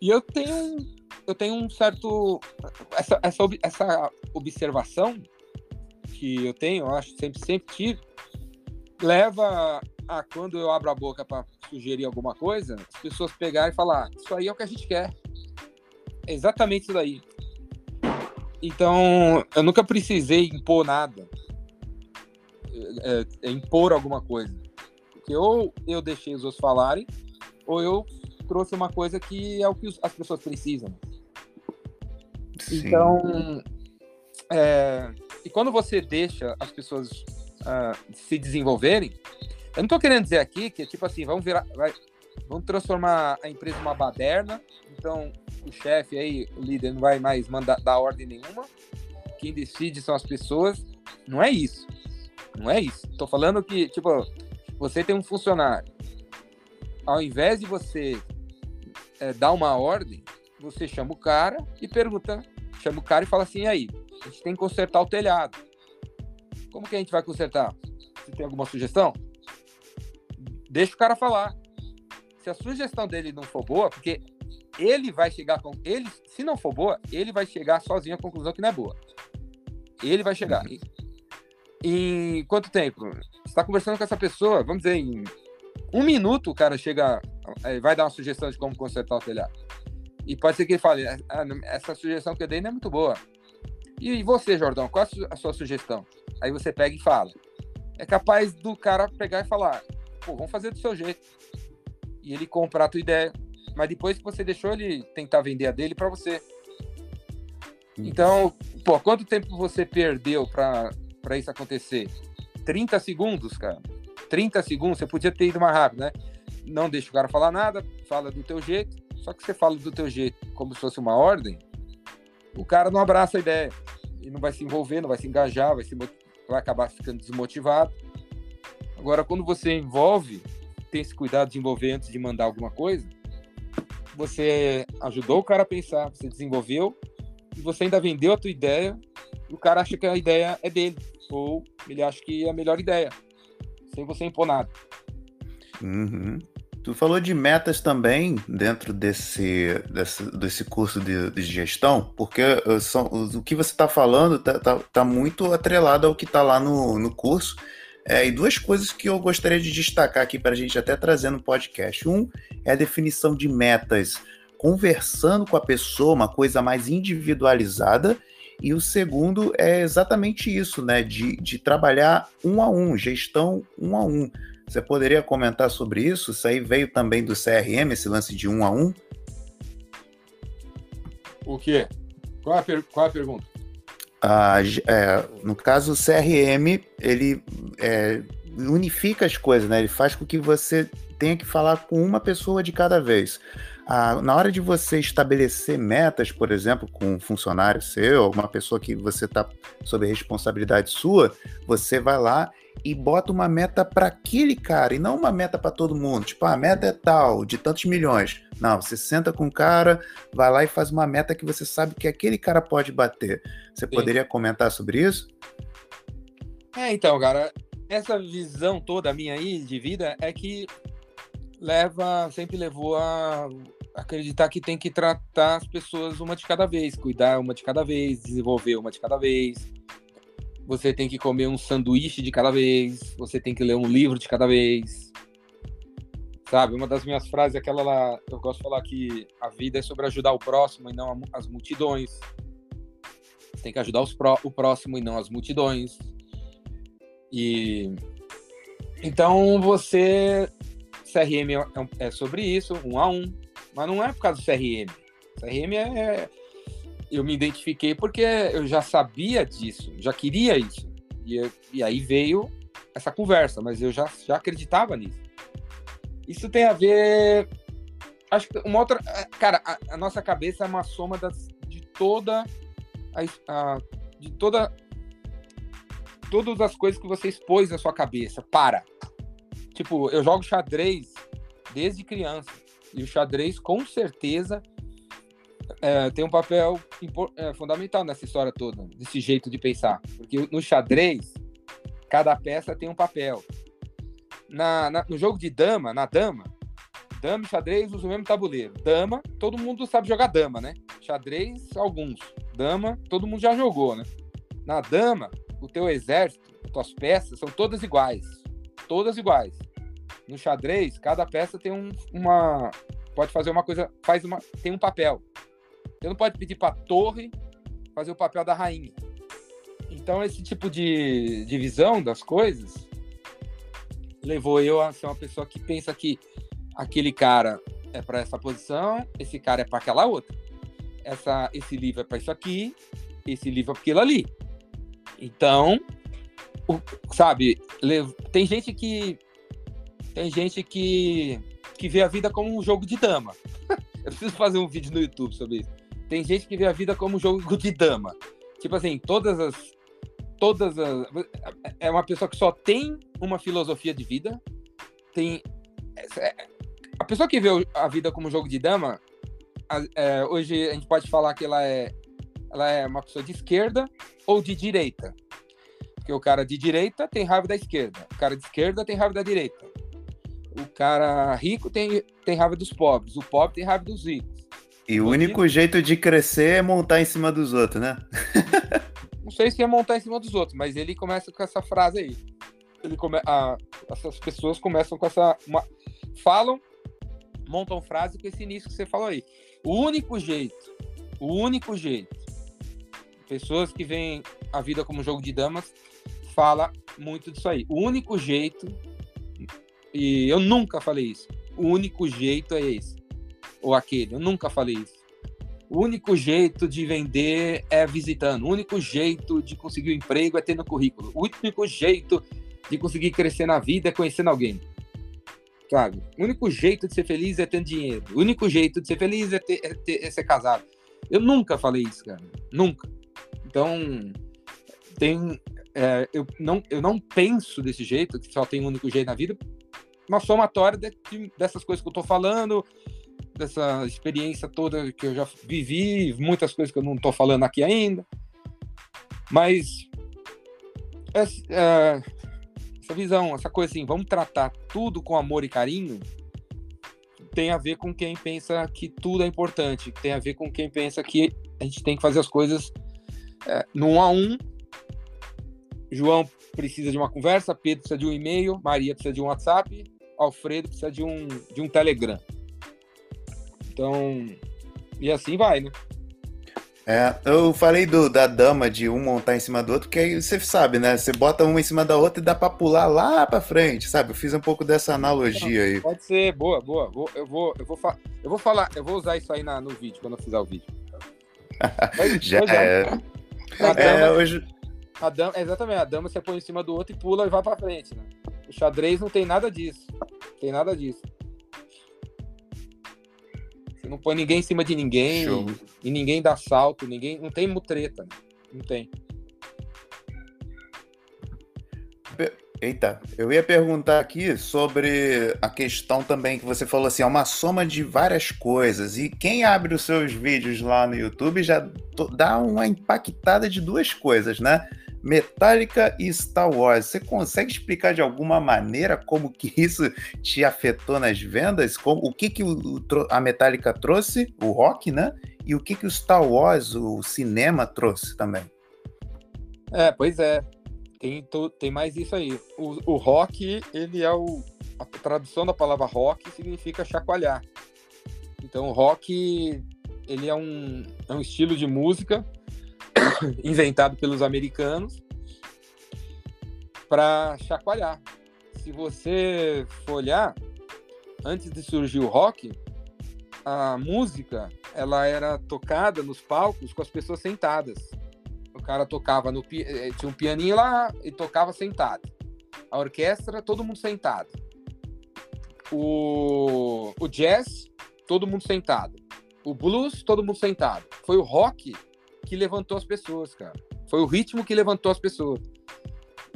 E eu tenho eu tenho um certo essa, essa, essa observação que eu tenho, eu acho sempre sempre tive, leva a quando eu abro a boca para sugerir alguma coisa, as pessoas pegarem e falar: ah, Isso aí é o que a gente quer. É exatamente isso daí. Então, eu nunca precisei impor nada, é, é, impor alguma coisa. Porque ou eu deixei os outros falarem, ou eu trouxe uma coisa que é o que as pessoas precisam. Sim. Então, é, e quando você deixa as pessoas uh, se desenvolverem, eu não estou querendo dizer aqui que, tipo assim, vamos virar, vai, vamos transformar a empresa numa baderna, então o chefe aí, o líder, não vai mais mandar dar ordem nenhuma, quem decide são as pessoas, não é isso, não é isso. Estou falando que, tipo, você tem um funcionário, ao invés de você é, dar uma ordem, você chama o cara e pergunta, chama o cara e fala assim, aí, a gente tem que consertar o telhado. Como que a gente vai consertar? Você tem alguma sugestão? Deixa o cara falar. Se a sugestão dele não for boa, porque ele vai chegar com ele, se não for boa, ele vai chegar sozinho à conclusão que não é boa. Ele vai chegar. Uhum. Em quanto tempo? Você está conversando com essa pessoa, vamos dizer, em um minuto o cara chega, eh, vai dar uma sugestão de como consertar o telhado. E pode ser que ele fale, ah, essa sugestão que eu dei não é muito boa. E você, Jordão, qual a sua sugestão? Aí você pega e fala. É capaz do cara pegar e falar, pô, vamos fazer do seu jeito. E ele comprar a tua ideia. Mas depois que você deixou ele tentar vender a dele para você. Então, pô, quanto tempo você perdeu para isso acontecer? 30 segundos, cara. 30 segundos, você podia ter ido mais rápido, né? Não deixa o cara falar nada, fala do teu jeito. Só que você fala do teu jeito como se fosse uma ordem, o cara não abraça a ideia. E não vai se envolver, não vai se engajar, vai, se, vai acabar ficando desmotivado. Agora, quando você envolve, tem esse cuidado de envolver antes de mandar alguma coisa, você ajudou o cara a pensar, você desenvolveu, e você ainda vendeu a tua ideia, e o cara acha que a ideia é dele, ou ele acha que é a melhor ideia, sem você impor nada.
Uhum. Tu falou de metas também dentro desse, desse, desse curso de, de gestão, porque uh, são, o que você está falando está tá, tá, muito atrelado ao que está lá no, no curso, é, e duas coisas que eu gostaria de destacar aqui para a gente até trazer no podcast. Um é a definição de metas, conversando com a pessoa, uma coisa mais individualizada. E o segundo é exatamente isso, né? De, de trabalhar um a um, gestão um a um. Você poderia comentar sobre isso? Isso aí veio também do CRM, esse lance de um a um?
O quê? Qual a, per... Qual a pergunta?
É, no caso, o CRM, ele é, unifica as coisas, né? Ele faz com que você tenha que falar com uma pessoa de cada vez. Ah, na hora de você estabelecer metas, por exemplo, com um funcionário seu, uma pessoa que você está sob responsabilidade sua, você vai lá e bota uma meta para aquele cara e não uma meta para todo mundo. Tipo, ah, a meta é tal, de tantos milhões. Não, você senta com o cara, vai lá e faz uma meta que você sabe que aquele cara pode bater. Você Sim. poderia comentar sobre isso?
É, então, cara, essa visão toda minha aí de vida é que leva, sempre levou a acreditar que tem que tratar as pessoas uma de cada vez, cuidar uma de cada vez, desenvolver uma de cada vez você tem que comer um sanduíche de cada vez, você tem que ler um livro de cada vez. Sabe, uma das minhas frases é aquela lá, eu gosto de falar que a vida é sobre ajudar o próximo e não as multidões. Tem que ajudar pró o próximo e não as multidões. E Então você. CRM é, é sobre isso, um a um. Mas não é por causa do CRM. CRM é, é. Eu me identifiquei porque eu já sabia disso, já queria isso. E, e aí veio essa conversa, mas eu já, já acreditava nisso. Isso tem a ver. Acho que uma outra. Cara, a, a nossa cabeça é uma soma das, de toda. A, a, de toda. Todas as coisas que você expôs na sua cabeça. Para. Tipo, eu jogo xadrez desde criança. E o xadrez, com certeza, é, tem um papel é, fundamental nessa história toda, desse jeito de pensar. Porque no xadrez, cada peça tem um papel. Na, na, no jogo de dama, na dama, dama e xadrez usam o mesmo tabuleiro. Dama, todo mundo sabe jogar dama, né? Xadrez, alguns. Dama, todo mundo já jogou, né? Na dama, o teu exército, as tuas peças são todas iguais. Todas iguais. No xadrez, cada peça tem um, uma. Pode fazer uma coisa. Faz uma. Tem um papel. Você não pode pedir para torre fazer o papel da rainha. Então, esse tipo de, de visão das coisas levou eu a ser uma pessoa que pensa que aquele cara é para essa posição, esse cara é para aquela outra. Essa, esse livro é para isso aqui, esse livro é para aquilo ali. Então, o, sabe, tem gente que tem gente que que vê a vida como um jogo de dama. eu preciso fazer um vídeo no YouTube sobre isso. Tem gente que vê a vida como um jogo de dama. Tipo assim, todas as todas as. É uma pessoa que só tem uma filosofia de vida. Tem. É, a pessoa que vê a vida como jogo de dama, é, hoje a gente pode falar que ela é, ela é uma pessoa de esquerda ou de direita. Porque o cara de direita tem raiva da esquerda, o cara de esquerda tem raiva da direita. O cara rico tem, tem raiva dos pobres, o pobre tem raiva dos ricos.
E o único jeito de crescer é montar em cima dos outros, né?
Sei se é montar em cima dos outros, mas ele começa com essa frase aí. Ele come... a... Essas pessoas começam com essa. Uma... Falam, montam frase com esse início que você falou aí. O único jeito, o único jeito, pessoas que veem a vida como jogo de damas, fala muito disso aí. O único jeito, e eu nunca falei isso, o único jeito é esse, ou aquele, eu nunca falei isso. O único jeito de vender é visitando. O único jeito de conseguir um emprego é tendo currículo. O único jeito de conseguir crescer na vida é conhecendo alguém. Sabe? O único jeito de ser feliz é tendo dinheiro. O único jeito de ser feliz é, ter, é, ter, é ser casado. Eu nunca falei isso, cara. Nunca. Então, tem. É, eu, não, eu não penso desse jeito, que só tem um único jeito na vida. Uma somatória de, dessas coisas que eu tô falando, dessa experiência toda que eu já vivi, muitas coisas que eu não estou falando aqui ainda. Mas essa, é, essa visão, essa coisa assim, vamos tratar tudo com amor e carinho, tem a ver com quem pensa que tudo é importante, tem a ver com quem pensa que a gente tem que fazer as coisas é, a um. João precisa de uma conversa, Pedro precisa de um e-mail, Maria precisa de um WhatsApp, Alfredo precisa de um, de um Telegram. Então, e assim vai, né?
É, eu falei do, da dama de um montar em cima do outro, que aí você sabe, né? Você bota uma em cima da outra e dá pra pular lá pra frente, sabe? Eu fiz um pouco dessa analogia aí.
Pode ser, boa, boa. Vou, eu, vou, eu, vou eu vou falar, eu vou usar isso aí na, no vídeo, quando eu fizer o vídeo.
Mas, Já é. A
dama, é, hoje... a dama, exatamente, a dama você põe em cima do outro e pula e vai pra frente, né? O xadrez não tem nada disso. Tem nada disso não põe ninguém em cima de ninguém e, e, ninguém dá salto, ninguém. Não tem mutreta, não tem.
Eita, eu ia perguntar aqui sobre a questão também que você falou assim, é uma soma de várias coisas. E quem abre os seus vídeos lá no YouTube já dá uma impactada de duas coisas, né? Metallica e Star Wars. Você consegue explicar de alguma maneira como que isso te afetou nas vendas? Como, o que, que o, a Metallica trouxe, o rock, né? E o que, que o Star Wars, o cinema, trouxe também?
É, pois é. Tem, tem mais isso aí. O, o rock, ele é o. A tradução da palavra rock significa chacoalhar. Então, o rock, ele é um, é um estilo de música inventado pelos americanos para chacoalhar. se você for olhar, antes de surgir o rock, a música ela era tocada nos palcos com as pessoas sentadas. O cara tocava no eh, tinha um pianinho lá e tocava sentado. A orquestra todo mundo sentado. O, o jazz todo mundo sentado. O blues todo mundo sentado. Foi o rock que levantou as pessoas, cara. Foi o ritmo que levantou as pessoas.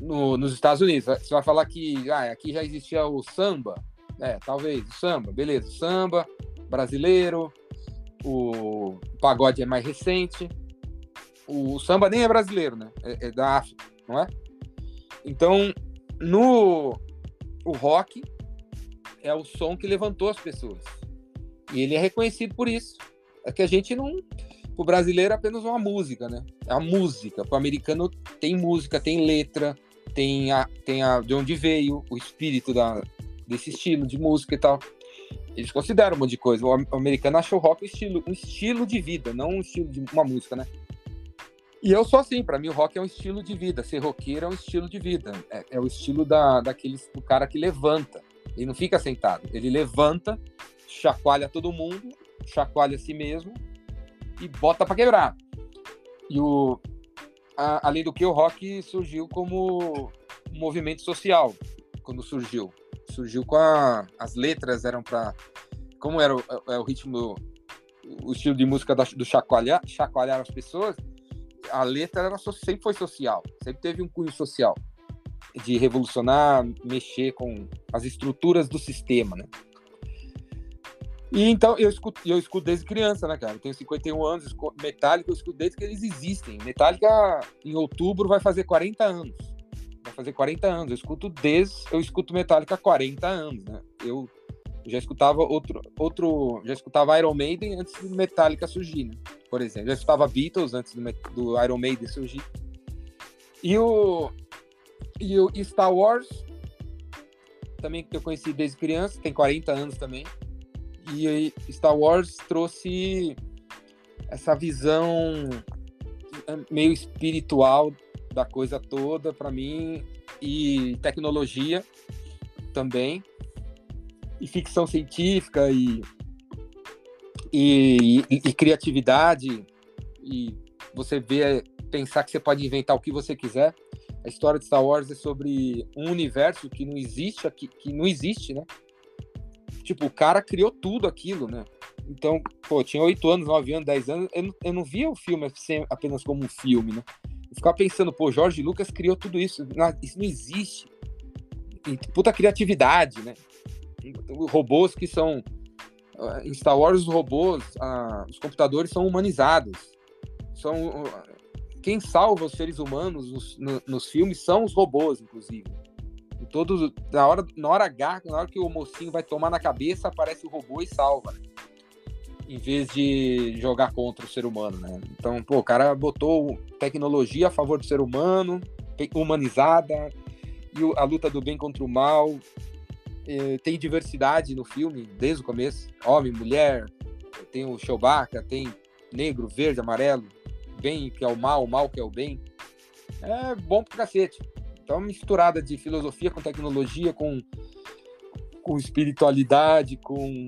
No, nos Estados Unidos. Você vai falar que ah, aqui já existia o samba. É, talvez, o samba, beleza. Samba, brasileiro, o pagode é mais recente. O samba nem é brasileiro, né? É, é da África, não é? Então, no o rock é o som que levantou as pessoas. E ele é reconhecido por isso. É que a gente não. O brasileiro é apenas uma música, né? É a música. O americano tem música, tem letra, tem a, tem a de onde veio, o espírito da, desse estilo de música e tal. Eles consideram um monte de coisa. O americano achou rock um estilo, um estilo de vida, não um estilo de uma música, né? E eu sou assim, para mim o rock é um estilo de vida. Ser roqueiro é um estilo de vida. É, é o estilo da, daqueles, do cara que levanta. Ele não fica sentado. Ele levanta, chacoalha todo mundo, chacoalha a si mesmo e bota para quebrar. E o, a, além do que, o rock surgiu como movimento social quando surgiu surgiu com a, as letras eram para como era o, é o ritmo o estilo de música do chacoalhar, chacoalhar as pessoas, a letra era sempre foi social, sempre teve um cunho social de revolucionar, mexer com as estruturas do sistema, né? E então eu escuto, eu escuto desde criança, né, cara? Eu tenho 51 anos, Metallica eu escuto desde que eles existem. Metallica em outubro vai fazer 40 anos vai fazer 40 anos. Eu escuto desde. Eu escuto Metallica há 40 anos, né? Eu já escutava outro. outro já escutava Iron Maiden antes do Metallica surgir, né? Por exemplo. Já escutava Beatles antes do, do Iron Maiden surgir. E o. E o Star Wars, também que eu conheci desde criança, tem 40 anos também. E Star Wars trouxe essa visão meio espiritual da coisa toda para mim e tecnologia também e ficção científica e e, e, e criatividade e você vê pensar que você pode inventar o que você quiser. A história de Star Wars é sobre um universo que não existe aqui que não existe né tipo o cara criou tudo aquilo né então pô tinha oito anos nove anos dez anos eu não, eu não via o filme apenas como um filme né ficar pensando, pô, Jorge Lucas criou tudo isso, isso não existe. E, puta criatividade, né? Robôs que são. Ah, em Star Wars, os robôs, uh, os computadores são humanizados. São. Uh, quem salva os seres humanos nos, no, nos filmes são os robôs, inclusive. E todos, na hora, na hora H, na hora que o mocinho vai tomar na cabeça, aparece o robô e salva. Né? em vez de jogar contra o ser humano, né? Então, pô, o cara botou tecnologia a favor do ser humano, humanizada, e a luta do bem contra o mal. tem diversidade no filme desde o começo: homem, mulher, tem o Chewbacca, tem negro, verde, amarelo, bem que é o mal, o mal que é o bem. É bom pro cacete. Então, misturada de filosofia com tecnologia, com, com espiritualidade, com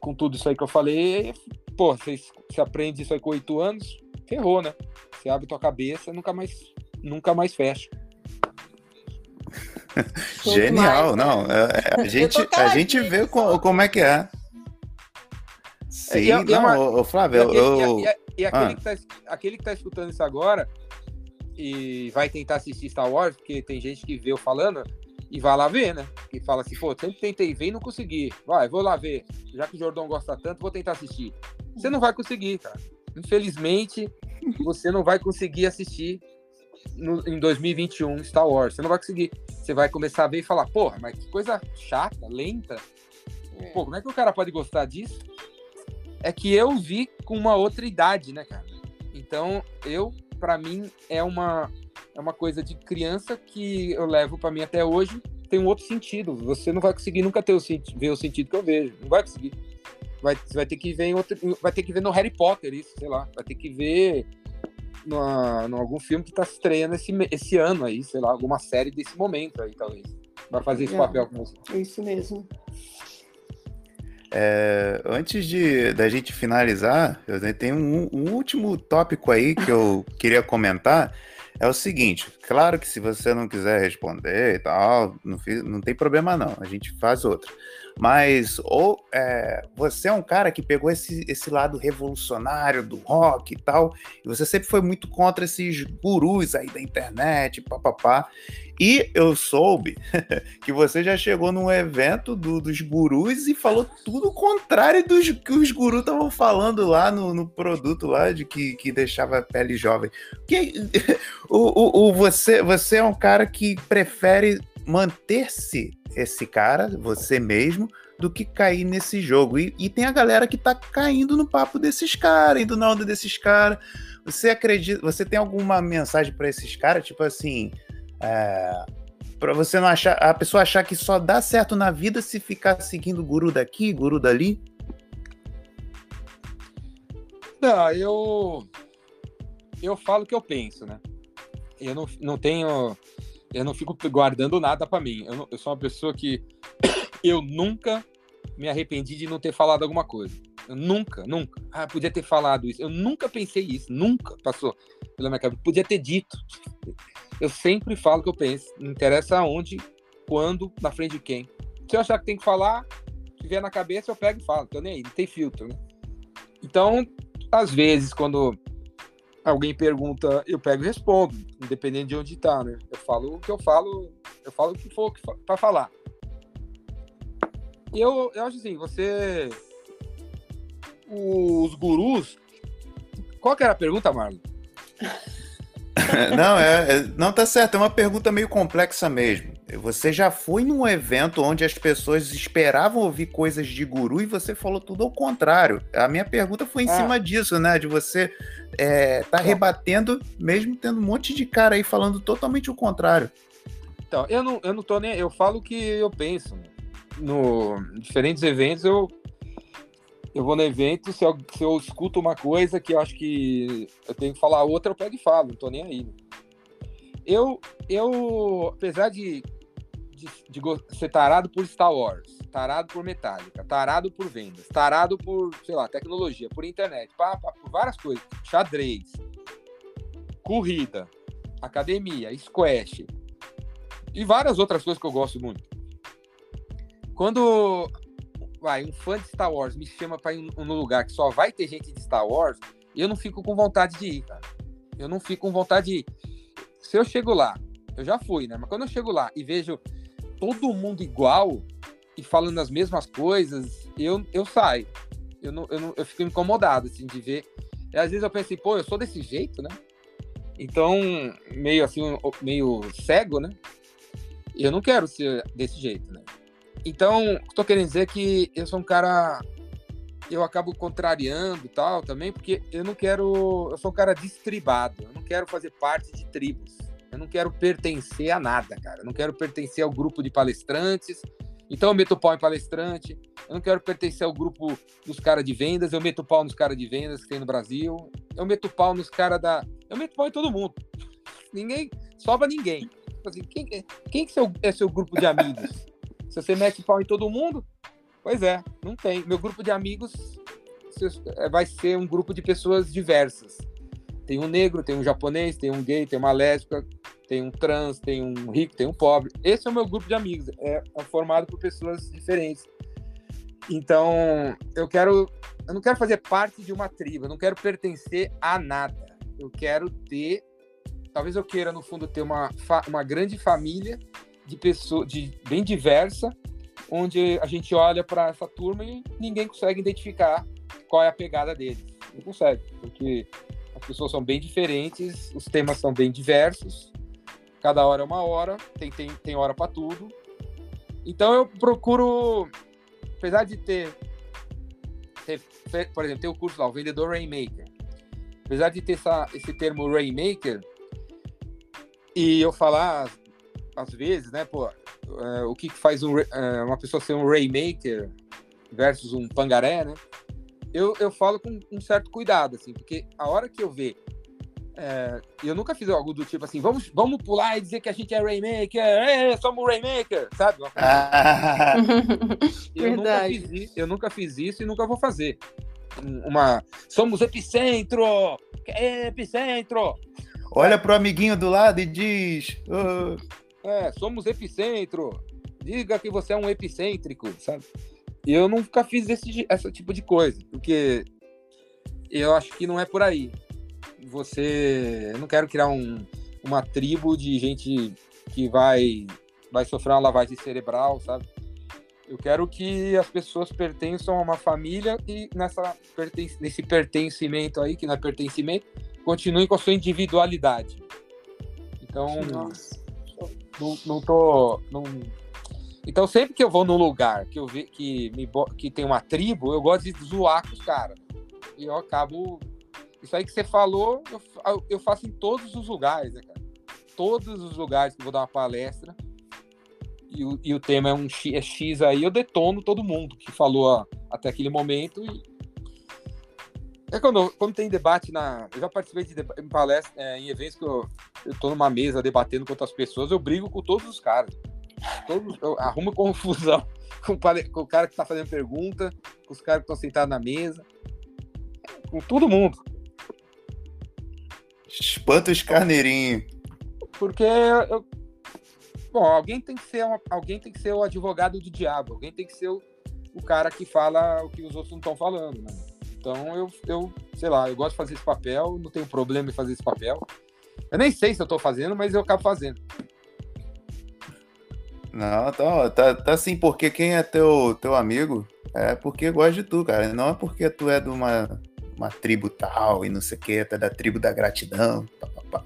com tudo isso aí que eu falei, pô, você, você aprende isso aí com oito anos, ferrou, né? Você abre tua cabeça, nunca mais, nunca mais fecha.
Genial, não. É, é, a gente, a gente vê como, como é que é. Sim, e, e, não, uma, Flávio, e aquele, eu...
e, e aquele, ah. que tá, aquele que tá escutando isso agora e vai tentar assistir Star Wars, porque tem gente que vê eu falando, e vai lá ver, né? Que fala assim, pô, sempre tentei ver e não consegui. Vai, vou lá ver. Já que o Jordão gosta tanto, vou tentar assistir. Você não vai conseguir, cara. Infelizmente, você não vai conseguir assistir no, em 2021 Star Wars. Você não vai conseguir. Você vai começar a ver e falar, porra, mas que coisa chata, lenta. É. Pô, como é que o cara pode gostar disso? É que eu vi com uma outra idade, né, cara? Então, eu, para mim, é uma é uma coisa de criança que eu levo para mim até hoje, tem um outro sentido. Você não vai conseguir nunca ter o, ver o sentido que eu vejo. Não vai conseguir. Vai, você vai ter que ver em outro, vai ter que ver no Harry Potter isso, sei lá. Vai ter que ver numa, numa algum filme que tá estreando esse, esse ano aí, sei lá, alguma série desse momento aí, talvez. Vai fazer esse é, papel com você.
É isso mesmo.
É, antes de da gente finalizar, eu tenho um, um, último tópico aí que eu queria comentar. É o seguinte, claro que se você não quiser responder e tal, não, não tem problema não, a gente faz outro. Mas ou é, você é um cara que pegou esse, esse lado revolucionário do rock e tal, e você sempre foi muito contra esses gurus aí da internet, papapá. E eu soube que você já chegou num evento do, dos gurus e falou tudo o contrário dos que os gurus estavam falando lá no, no, produto lá de que, que deixava a pele jovem. Que, o, o, o, você, você é um cara que prefere manter-se esse cara, você mesmo, do que cair nesse jogo. E, e tem a galera que tá caindo no papo desses caras, indo na onda desses caras. Você acredita, você tem alguma mensagem para esses caras, tipo assim, é, para você não achar, a pessoa achar que só dá certo na vida se ficar seguindo guru daqui, guru dali?
Não, eu eu falo o que eu penso, né? Eu não, não tenho eu não fico guardando nada para mim. Eu, não, eu, sou uma pessoa que eu nunca me arrependi de não ter falado alguma coisa. Eu nunca, nunca. Ah, podia ter falado isso. Eu nunca pensei isso. Nunca passou pela minha cabeça. Podia ter dito. Eu sempre falo o que eu penso. Não interessa aonde, quando, na frente de quem. Se eu achar que tem que falar, se vier na cabeça, eu pego e falo. Tô nem aí, não tem filtro, né? Então, às vezes, quando alguém pergunta, eu pego e respondo, independente de onde tá, né? Eu falo o que eu falo, eu falo o que for para falar. E eu, eu acho assim, você. Os gurus. Qual que era a pergunta, Marlon?
não, é, é, não tá certo, é uma pergunta meio complexa mesmo. Você já foi num evento onde as pessoas esperavam ouvir coisas de guru e você falou tudo ao contrário. A minha pergunta foi em ah. cima disso, né? De você é, tá rebatendo, mesmo tendo um monte de cara aí falando totalmente o contrário.
Então, eu não, eu não tô nem. Eu falo o que eu penso. No diferentes eventos, eu, eu vou no evento, se eu, se eu escuto uma coisa que eu acho que eu tenho que falar outra, eu pego e falo, não tô nem aí. Eu, eu apesar de de, de ser tarado por Star Wars, tarado por Metallica, tarado por vendas, tarado por, sei lá, tecnologia, por internet, pá, pá, por várias coisas, xadrez, corrida, academia, squash e várias outras coisas que eu gosto muito. Quando vai, um fã de Star Wars me chama para ir num lugar que só vai ter gente de Star Wars, eu não fico com vontade de ir, cara. Eu não fico com vontade de ir. Se eu chego lá, eu já fui, né? Mas quando eu chego lá e vejo todo mundo igual e falando as mesmas coisas, eu, eu saio. Eu, não, eu, não, eu fico incomodado, assim, de ver. E às vezes eu pensei, pô, eu sou desse jeito, né? Então, meio assim, meio cego, né? Eu não quero ser desse jeito, né? Então, estou querendo dizer que eu sou um cara. Eu acabo contrariando tal também, porque eu não quero. Eu sou um cara distribado. Eu não quero fazer parte de tribos. Eu não quero pertencer a nada, cara. Eu não quero pertencer ao grupo de palestrantes. Então eu meto pau em palestrante. Eu não quero pertencer ao grupo dos caras de vendas. Eu meto pau nos caras de vendas que tem no Brasil. Eu meto pau nos caras da. Eu meto pau em todo mundo. Ninguém. Sobra ninguém. Tipo assim, quem, quem que é seu grupo de amigos? Se você mete pau em todo mundo, pois é, não tem. Meu grupo de amigos vai ser um grupo de pessoas diversas. Tem um negro, tem um japonês, tem um gay, tem uma lésbica, tem um trans, tem um rico, tem um pobre. Esse é o meu grupo de amigos. É, é formado por pessoas diferentes. Então, eu quero. Eu não quero fazer parte de uma tribo, eu não quero pertencer a nada. Eu quero ter. Talvez eu queira, no fundo, ter uma, uma grande família de pessoas de, bem diversa, onde a gente olha para essa turma e ninguém consegue identificar qual é a pegada deles. Não consegue, porque as pessoas são bem diferentes, os temas são bem diversos, cada hora é uma hora, tem, tem, tem hora para tudo. Então eu procuro, apesar de ter, ter, por exemplo, tem o curso lá, o Vendedor Rainmaker. Apesar de ter essa, esse termo Rainmaker, e eu falar às vezes, né, pô, é, o que faz um, é, uma pessoa ser um Rainmaker versus um pangaré, né? Eu, eu falo com um certo cuidado, assim, porque a hora que eu ver É, eu nunca fiz algo do tipo assim, vamos, vamos pular e dizer que a gente é Rainmaker, é, somos Rainmaker, sabe?
Ah,
Eu nunca,
Verdade.
fiz, eu nunca fiz isso e nunca vou fazer. Um- Uma. Somos epicentro! É epicentro!
olha pro amiguinho do lado e diz. "Ah,
É, somos epicentro! Diga que você é um epicêntrico, sabe? Eu nunca fiz esse, esse tipo de coisa, porque eu acho que não é por aí. Você. Eu não quero criar um, uma tribo de gente que vai, vai sofrer uma lavagem cerebral, sabe? Eu quero que as pessoas pertençam a uma família e nessa, perten nesse pertencimento aí, que não é pertencimento, continuem com a sua individualidade. Então,
Nossa.
não, não tô. Não... Então, sempre que eu vou num lugar que eu vi que, me, que tem uma tribo, eu gosto de zoar com os caras. E eu acabo. Isso aí que você falou, eu, eu faço em todos os lugares, né, cara? Todos os lugares que eu vou dar uma palestra e o, e o tema é um X, é X aí, eu detono todo mundo que falou ó, até aquele momento. E... É quando, quando tem debate na. Eu já participei de em palestra, é, em eventos que eu, eu tô numa mesa debatendo com outras pessoas, eu brigo com todos os caras. Todos, eu arrumo confusão com com o cara que tá fazendo pergunta, com os caras que estão sentados na mesa, com todo mundo.
Espanta os carneirinhos.
Porque eu- bom, alguém tem que ser uma- alguém tem que ser o advogado do diabo, alguém tem que ser o, o cara que fala o que os outros não estão falando, né? Então eu, eu, sei lá, eu gosto de fazer esse papel, não tenho problema em fazer esse papel. Eu nem sei se eu tô fazendo, mas eu acabo fazendo.
Não, tá, tá, tá sim, porque quem é teu, teu amigo é porque gosta de tu, cara. Não é porque tu é de uma, uma tribo tal e não sei o que, tu é da tribo da gratidão. pá, pá, pá.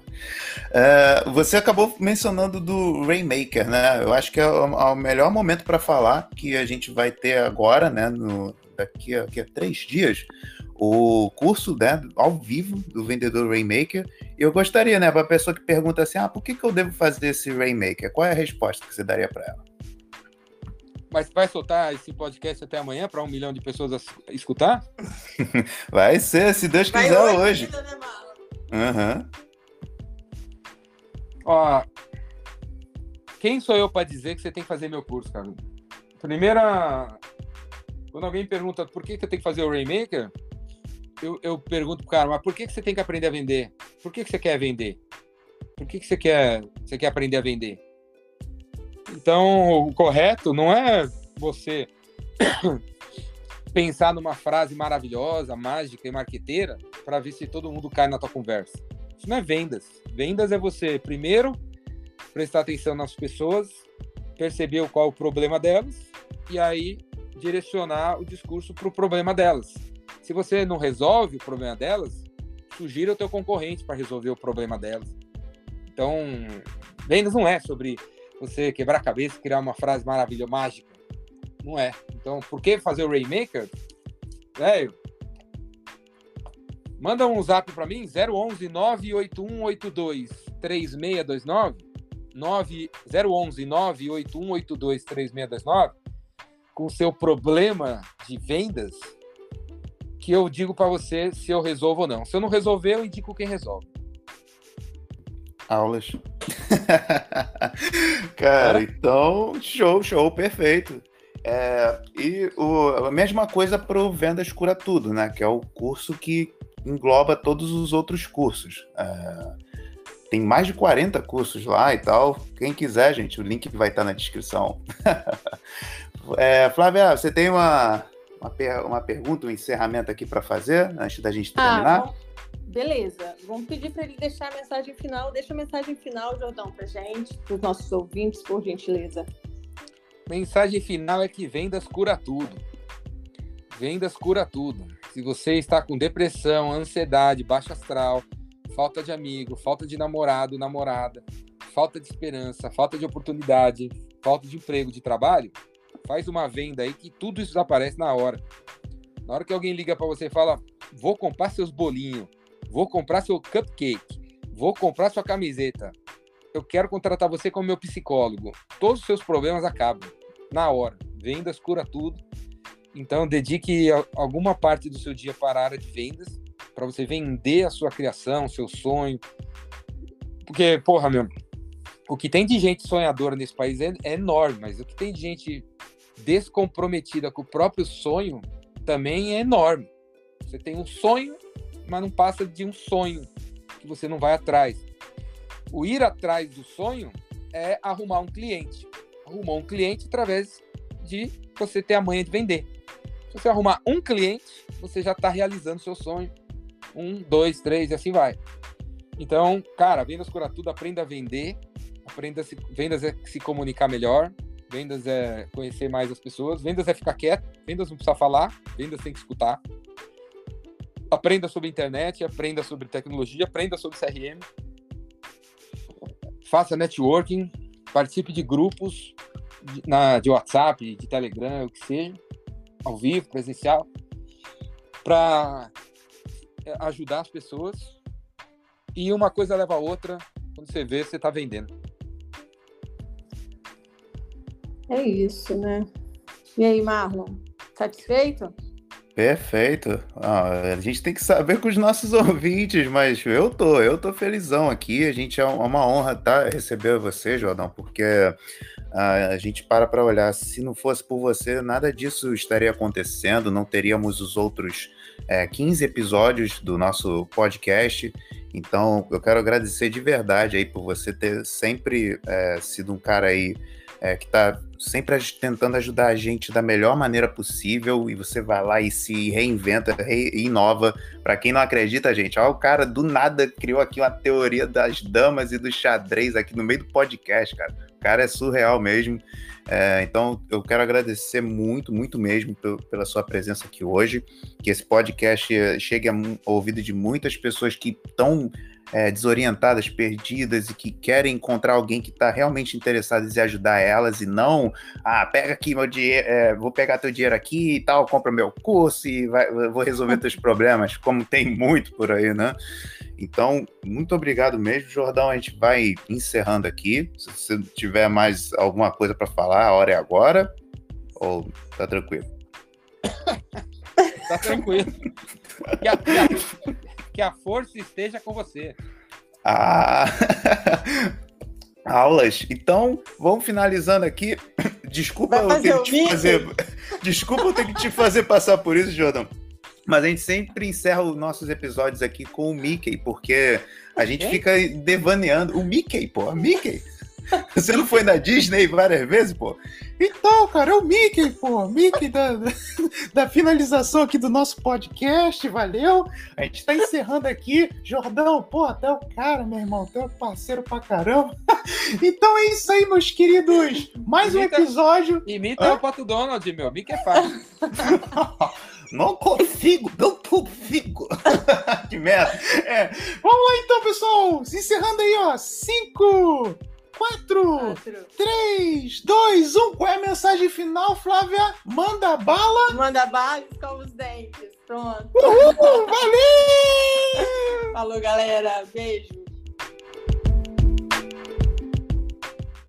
É, você acabou mencionando do Rainmaker, né? Eu acho que é o, é o melhor momento para falar que a gente vai ter agora, né? No, daqui, a, daqui a três dias, o curso né, ao vivo do vendedor Rainmaker. E eu gostaria, né, para a pessoa que pergunta assim: ah, por que, que eu devo fazer esse Rainmaker? Qual é a resposta que você daria para ela?
Mas vai soltar esse podcast até amanhã para um milhão de pessoas as- escutar?
Vai ser, se Deus
Vai
quiser, hoje.
né, Mala?
Aham.
Ó, quem sou eu para dizer que você tem que fazer meu curso, cara? Primeira, quando alguém pergunta por que, que eu tenho que fazer o Rainmaker, eu, eu pergunto pro cara, mas por que, que você tem que aprender a vender? Por que, que você quer vender? Por que, que você quer, você quer aprender a vender? Então, o correto não é você pensar numa frase maravilhosa, mágica e marqueteira para ver se todo mundo cai na tua conversa. Isso não é vendas. Vendas é você, primeiro, prestar atenção nas pessoas, perceber qual é o problema delas e aí direcionar o discurso para o problema delas. Se você não resolve o problema delas, sugira o teu concorrente para resolver o problema delas. Então, vendas não é sobre você quebrar a cabeça e criar uma frase maravilhosa, mágica. Não é. Então, por que fazer o Rainmaker? Velho, manda um zap para mim, 011 98182 3629, 9, 011 98182 3629, com o seu problema de vendas, que eu digo para você se eu resolvo ou não. Se eu não resolver, eu indico quem resolve.
Aulas. Cara, então, show, show, perfeito. É, e o, a mesma coisa para o Vendas Cura Tudo, né? Que é o curso que engloba todos os outros cursos. É, tem mais de 40 cursos lá e tal. Quem quiser, gente, o link vai estar na descrição. é, Flávia, você tem uma, uma, per- uma pergunta, um encerramento aqui para fazer antes da gente terminar?
Ah, beleza. Vamos pedir para ele deixar a mensagem final. Deixa a mensagem final, Jordão, para gente, para os nossos ouvintes, por gentileza.
Mensagem final é que vendas cura tudo. Vendas cura tudo. Se você está com depressão, ansiedade, baixa astral, falta de amigo, falta de namorado, namorada, falta de esperança, falta de oportunidade, falta de emprego, de trabalho, faz uma venda aí que tudo isso desaparece na hora. Na hora que alguém liga para você e fala: "Vou comprar seus bolinhos, vou comprar seu cupcake, vou comprar sua camiseta. Eu quero contratar você como meu psicólogo." Todos os seus problemas acabam na hora. Vendas cura tudo. Então, dedique alguma parte do seu dia para a área de vendas para você vender a sua criação, seu sonho. Porque, porra, meu, o que tem de gente sonhadora nesse país é, é enorme, mas o que tem de gente descomprometida com o próprio sonho também é enorme. Você tem um sonho, mas não passa de um sonho que você não vai atrás. O ir atrás do sonho é arrumar um cliente. Arrumou um cliente através de você ter a manha de vender. Se você arrumar um cliente, você já está realizando seu sonho. Um, dois, três e assim vai. Então, cara, vendas cura tudo, aprenda a vender, aprenda a se, vendas é se comunicar melhor, vendas é conhecer mais as pessoas, vendas é ficar quieto, vendas não precisa falar, vendas tem que escutar. Aprenda sobre internet, aprenda sobre tecnologia, aprenda sobre CRM. Faça networking, participe de grupos de, na, de WhatsApp, de Telegram, o que seja, ao vivo, presencial, para é, ajudar as pessoas. E uma coisa leva a outra, quando você vê, você está vendendo.
É isso, né? E aí, Marlon, satisfeito?
Perfeito. Ah, a gente tem que saber com os nossos ouvintes, mas eu tô, eu tô felizão aqui. A gente é uma honra tá, receber você, Jordão, porque ah, a gente para para olhar. Se não fosse por você, nada disso estaria acontecendo. Não teríamos os outros é, 15 episódios do nosso podcast. Então, eu quero agradecer de verdade aí por você ter sempre é, sido um cara aí é, que está sempre tentando ajudar a gente da melhor maneira possível e você vai lá e se reinventa, re inova. Para quem não acredita, gente, ó, o cara do nada criou aqui uma teoria das damas e do xadrez aqui no meio do podcast, cara. O cara é surreal mesmo. É, então, eu quero agradecer muito, muito mesmo pela sua presença aqui hoje. Que esse podcast chegue ao ouvido de muitas pessoas que estão é, desorientadas, perdidas e que querem encontrar alguém que está realmente interessado em ajudar elas e não, ah, pega aqui meu dinheiro, é, vou pegar teu dinheiro aqui e tal, compra meu curso e vai, vou resolver teus problemas, como tem muito por aí, né? Então, muito obrigado mesmo, Jordão. A gente vai encerrando aqui. Se você tiver mais alguma coisa para falar, a hora é agora. Ou tá tranquilo?
tá tranquilo. Que a, força esteja com você.
Ah. Aulas. Então, vamos finalizando aqui. Desculpa eu ter que te fazer. Desculpa eu ter que te fazer passar por isso, Jordão. Mas a gente sempre encerra os nossos episódios aqui com o Mickey, porque a gente fica devaneando. O Mickey, pô, Mickey. Você não foi na Disney várias vezes, pô? Então, cara, é o Mickey, pô. Mickey da, da finalização aqui do nosso podcast, valeu? A gente tá encerrando aqui. Jordão, pô, até o cara, meu irmão, teu parceiro pra caramba. Então é isso aí, meus queridos. Mais imita, um episódio.
Imita Hã? o Pato Donald, meu. Mickey é fácil.
Não consigo, não consigo. que merda. É. Vamos lá então, pessoal. Encerrando aí, ó. Cinco, quatro, três, dois, um. Qual é a mensagem final, Flávia? Manda bala.
Manda bala e escova os dentes. Pronto.
Uhul, valeu!
Falou, galera. Beijo.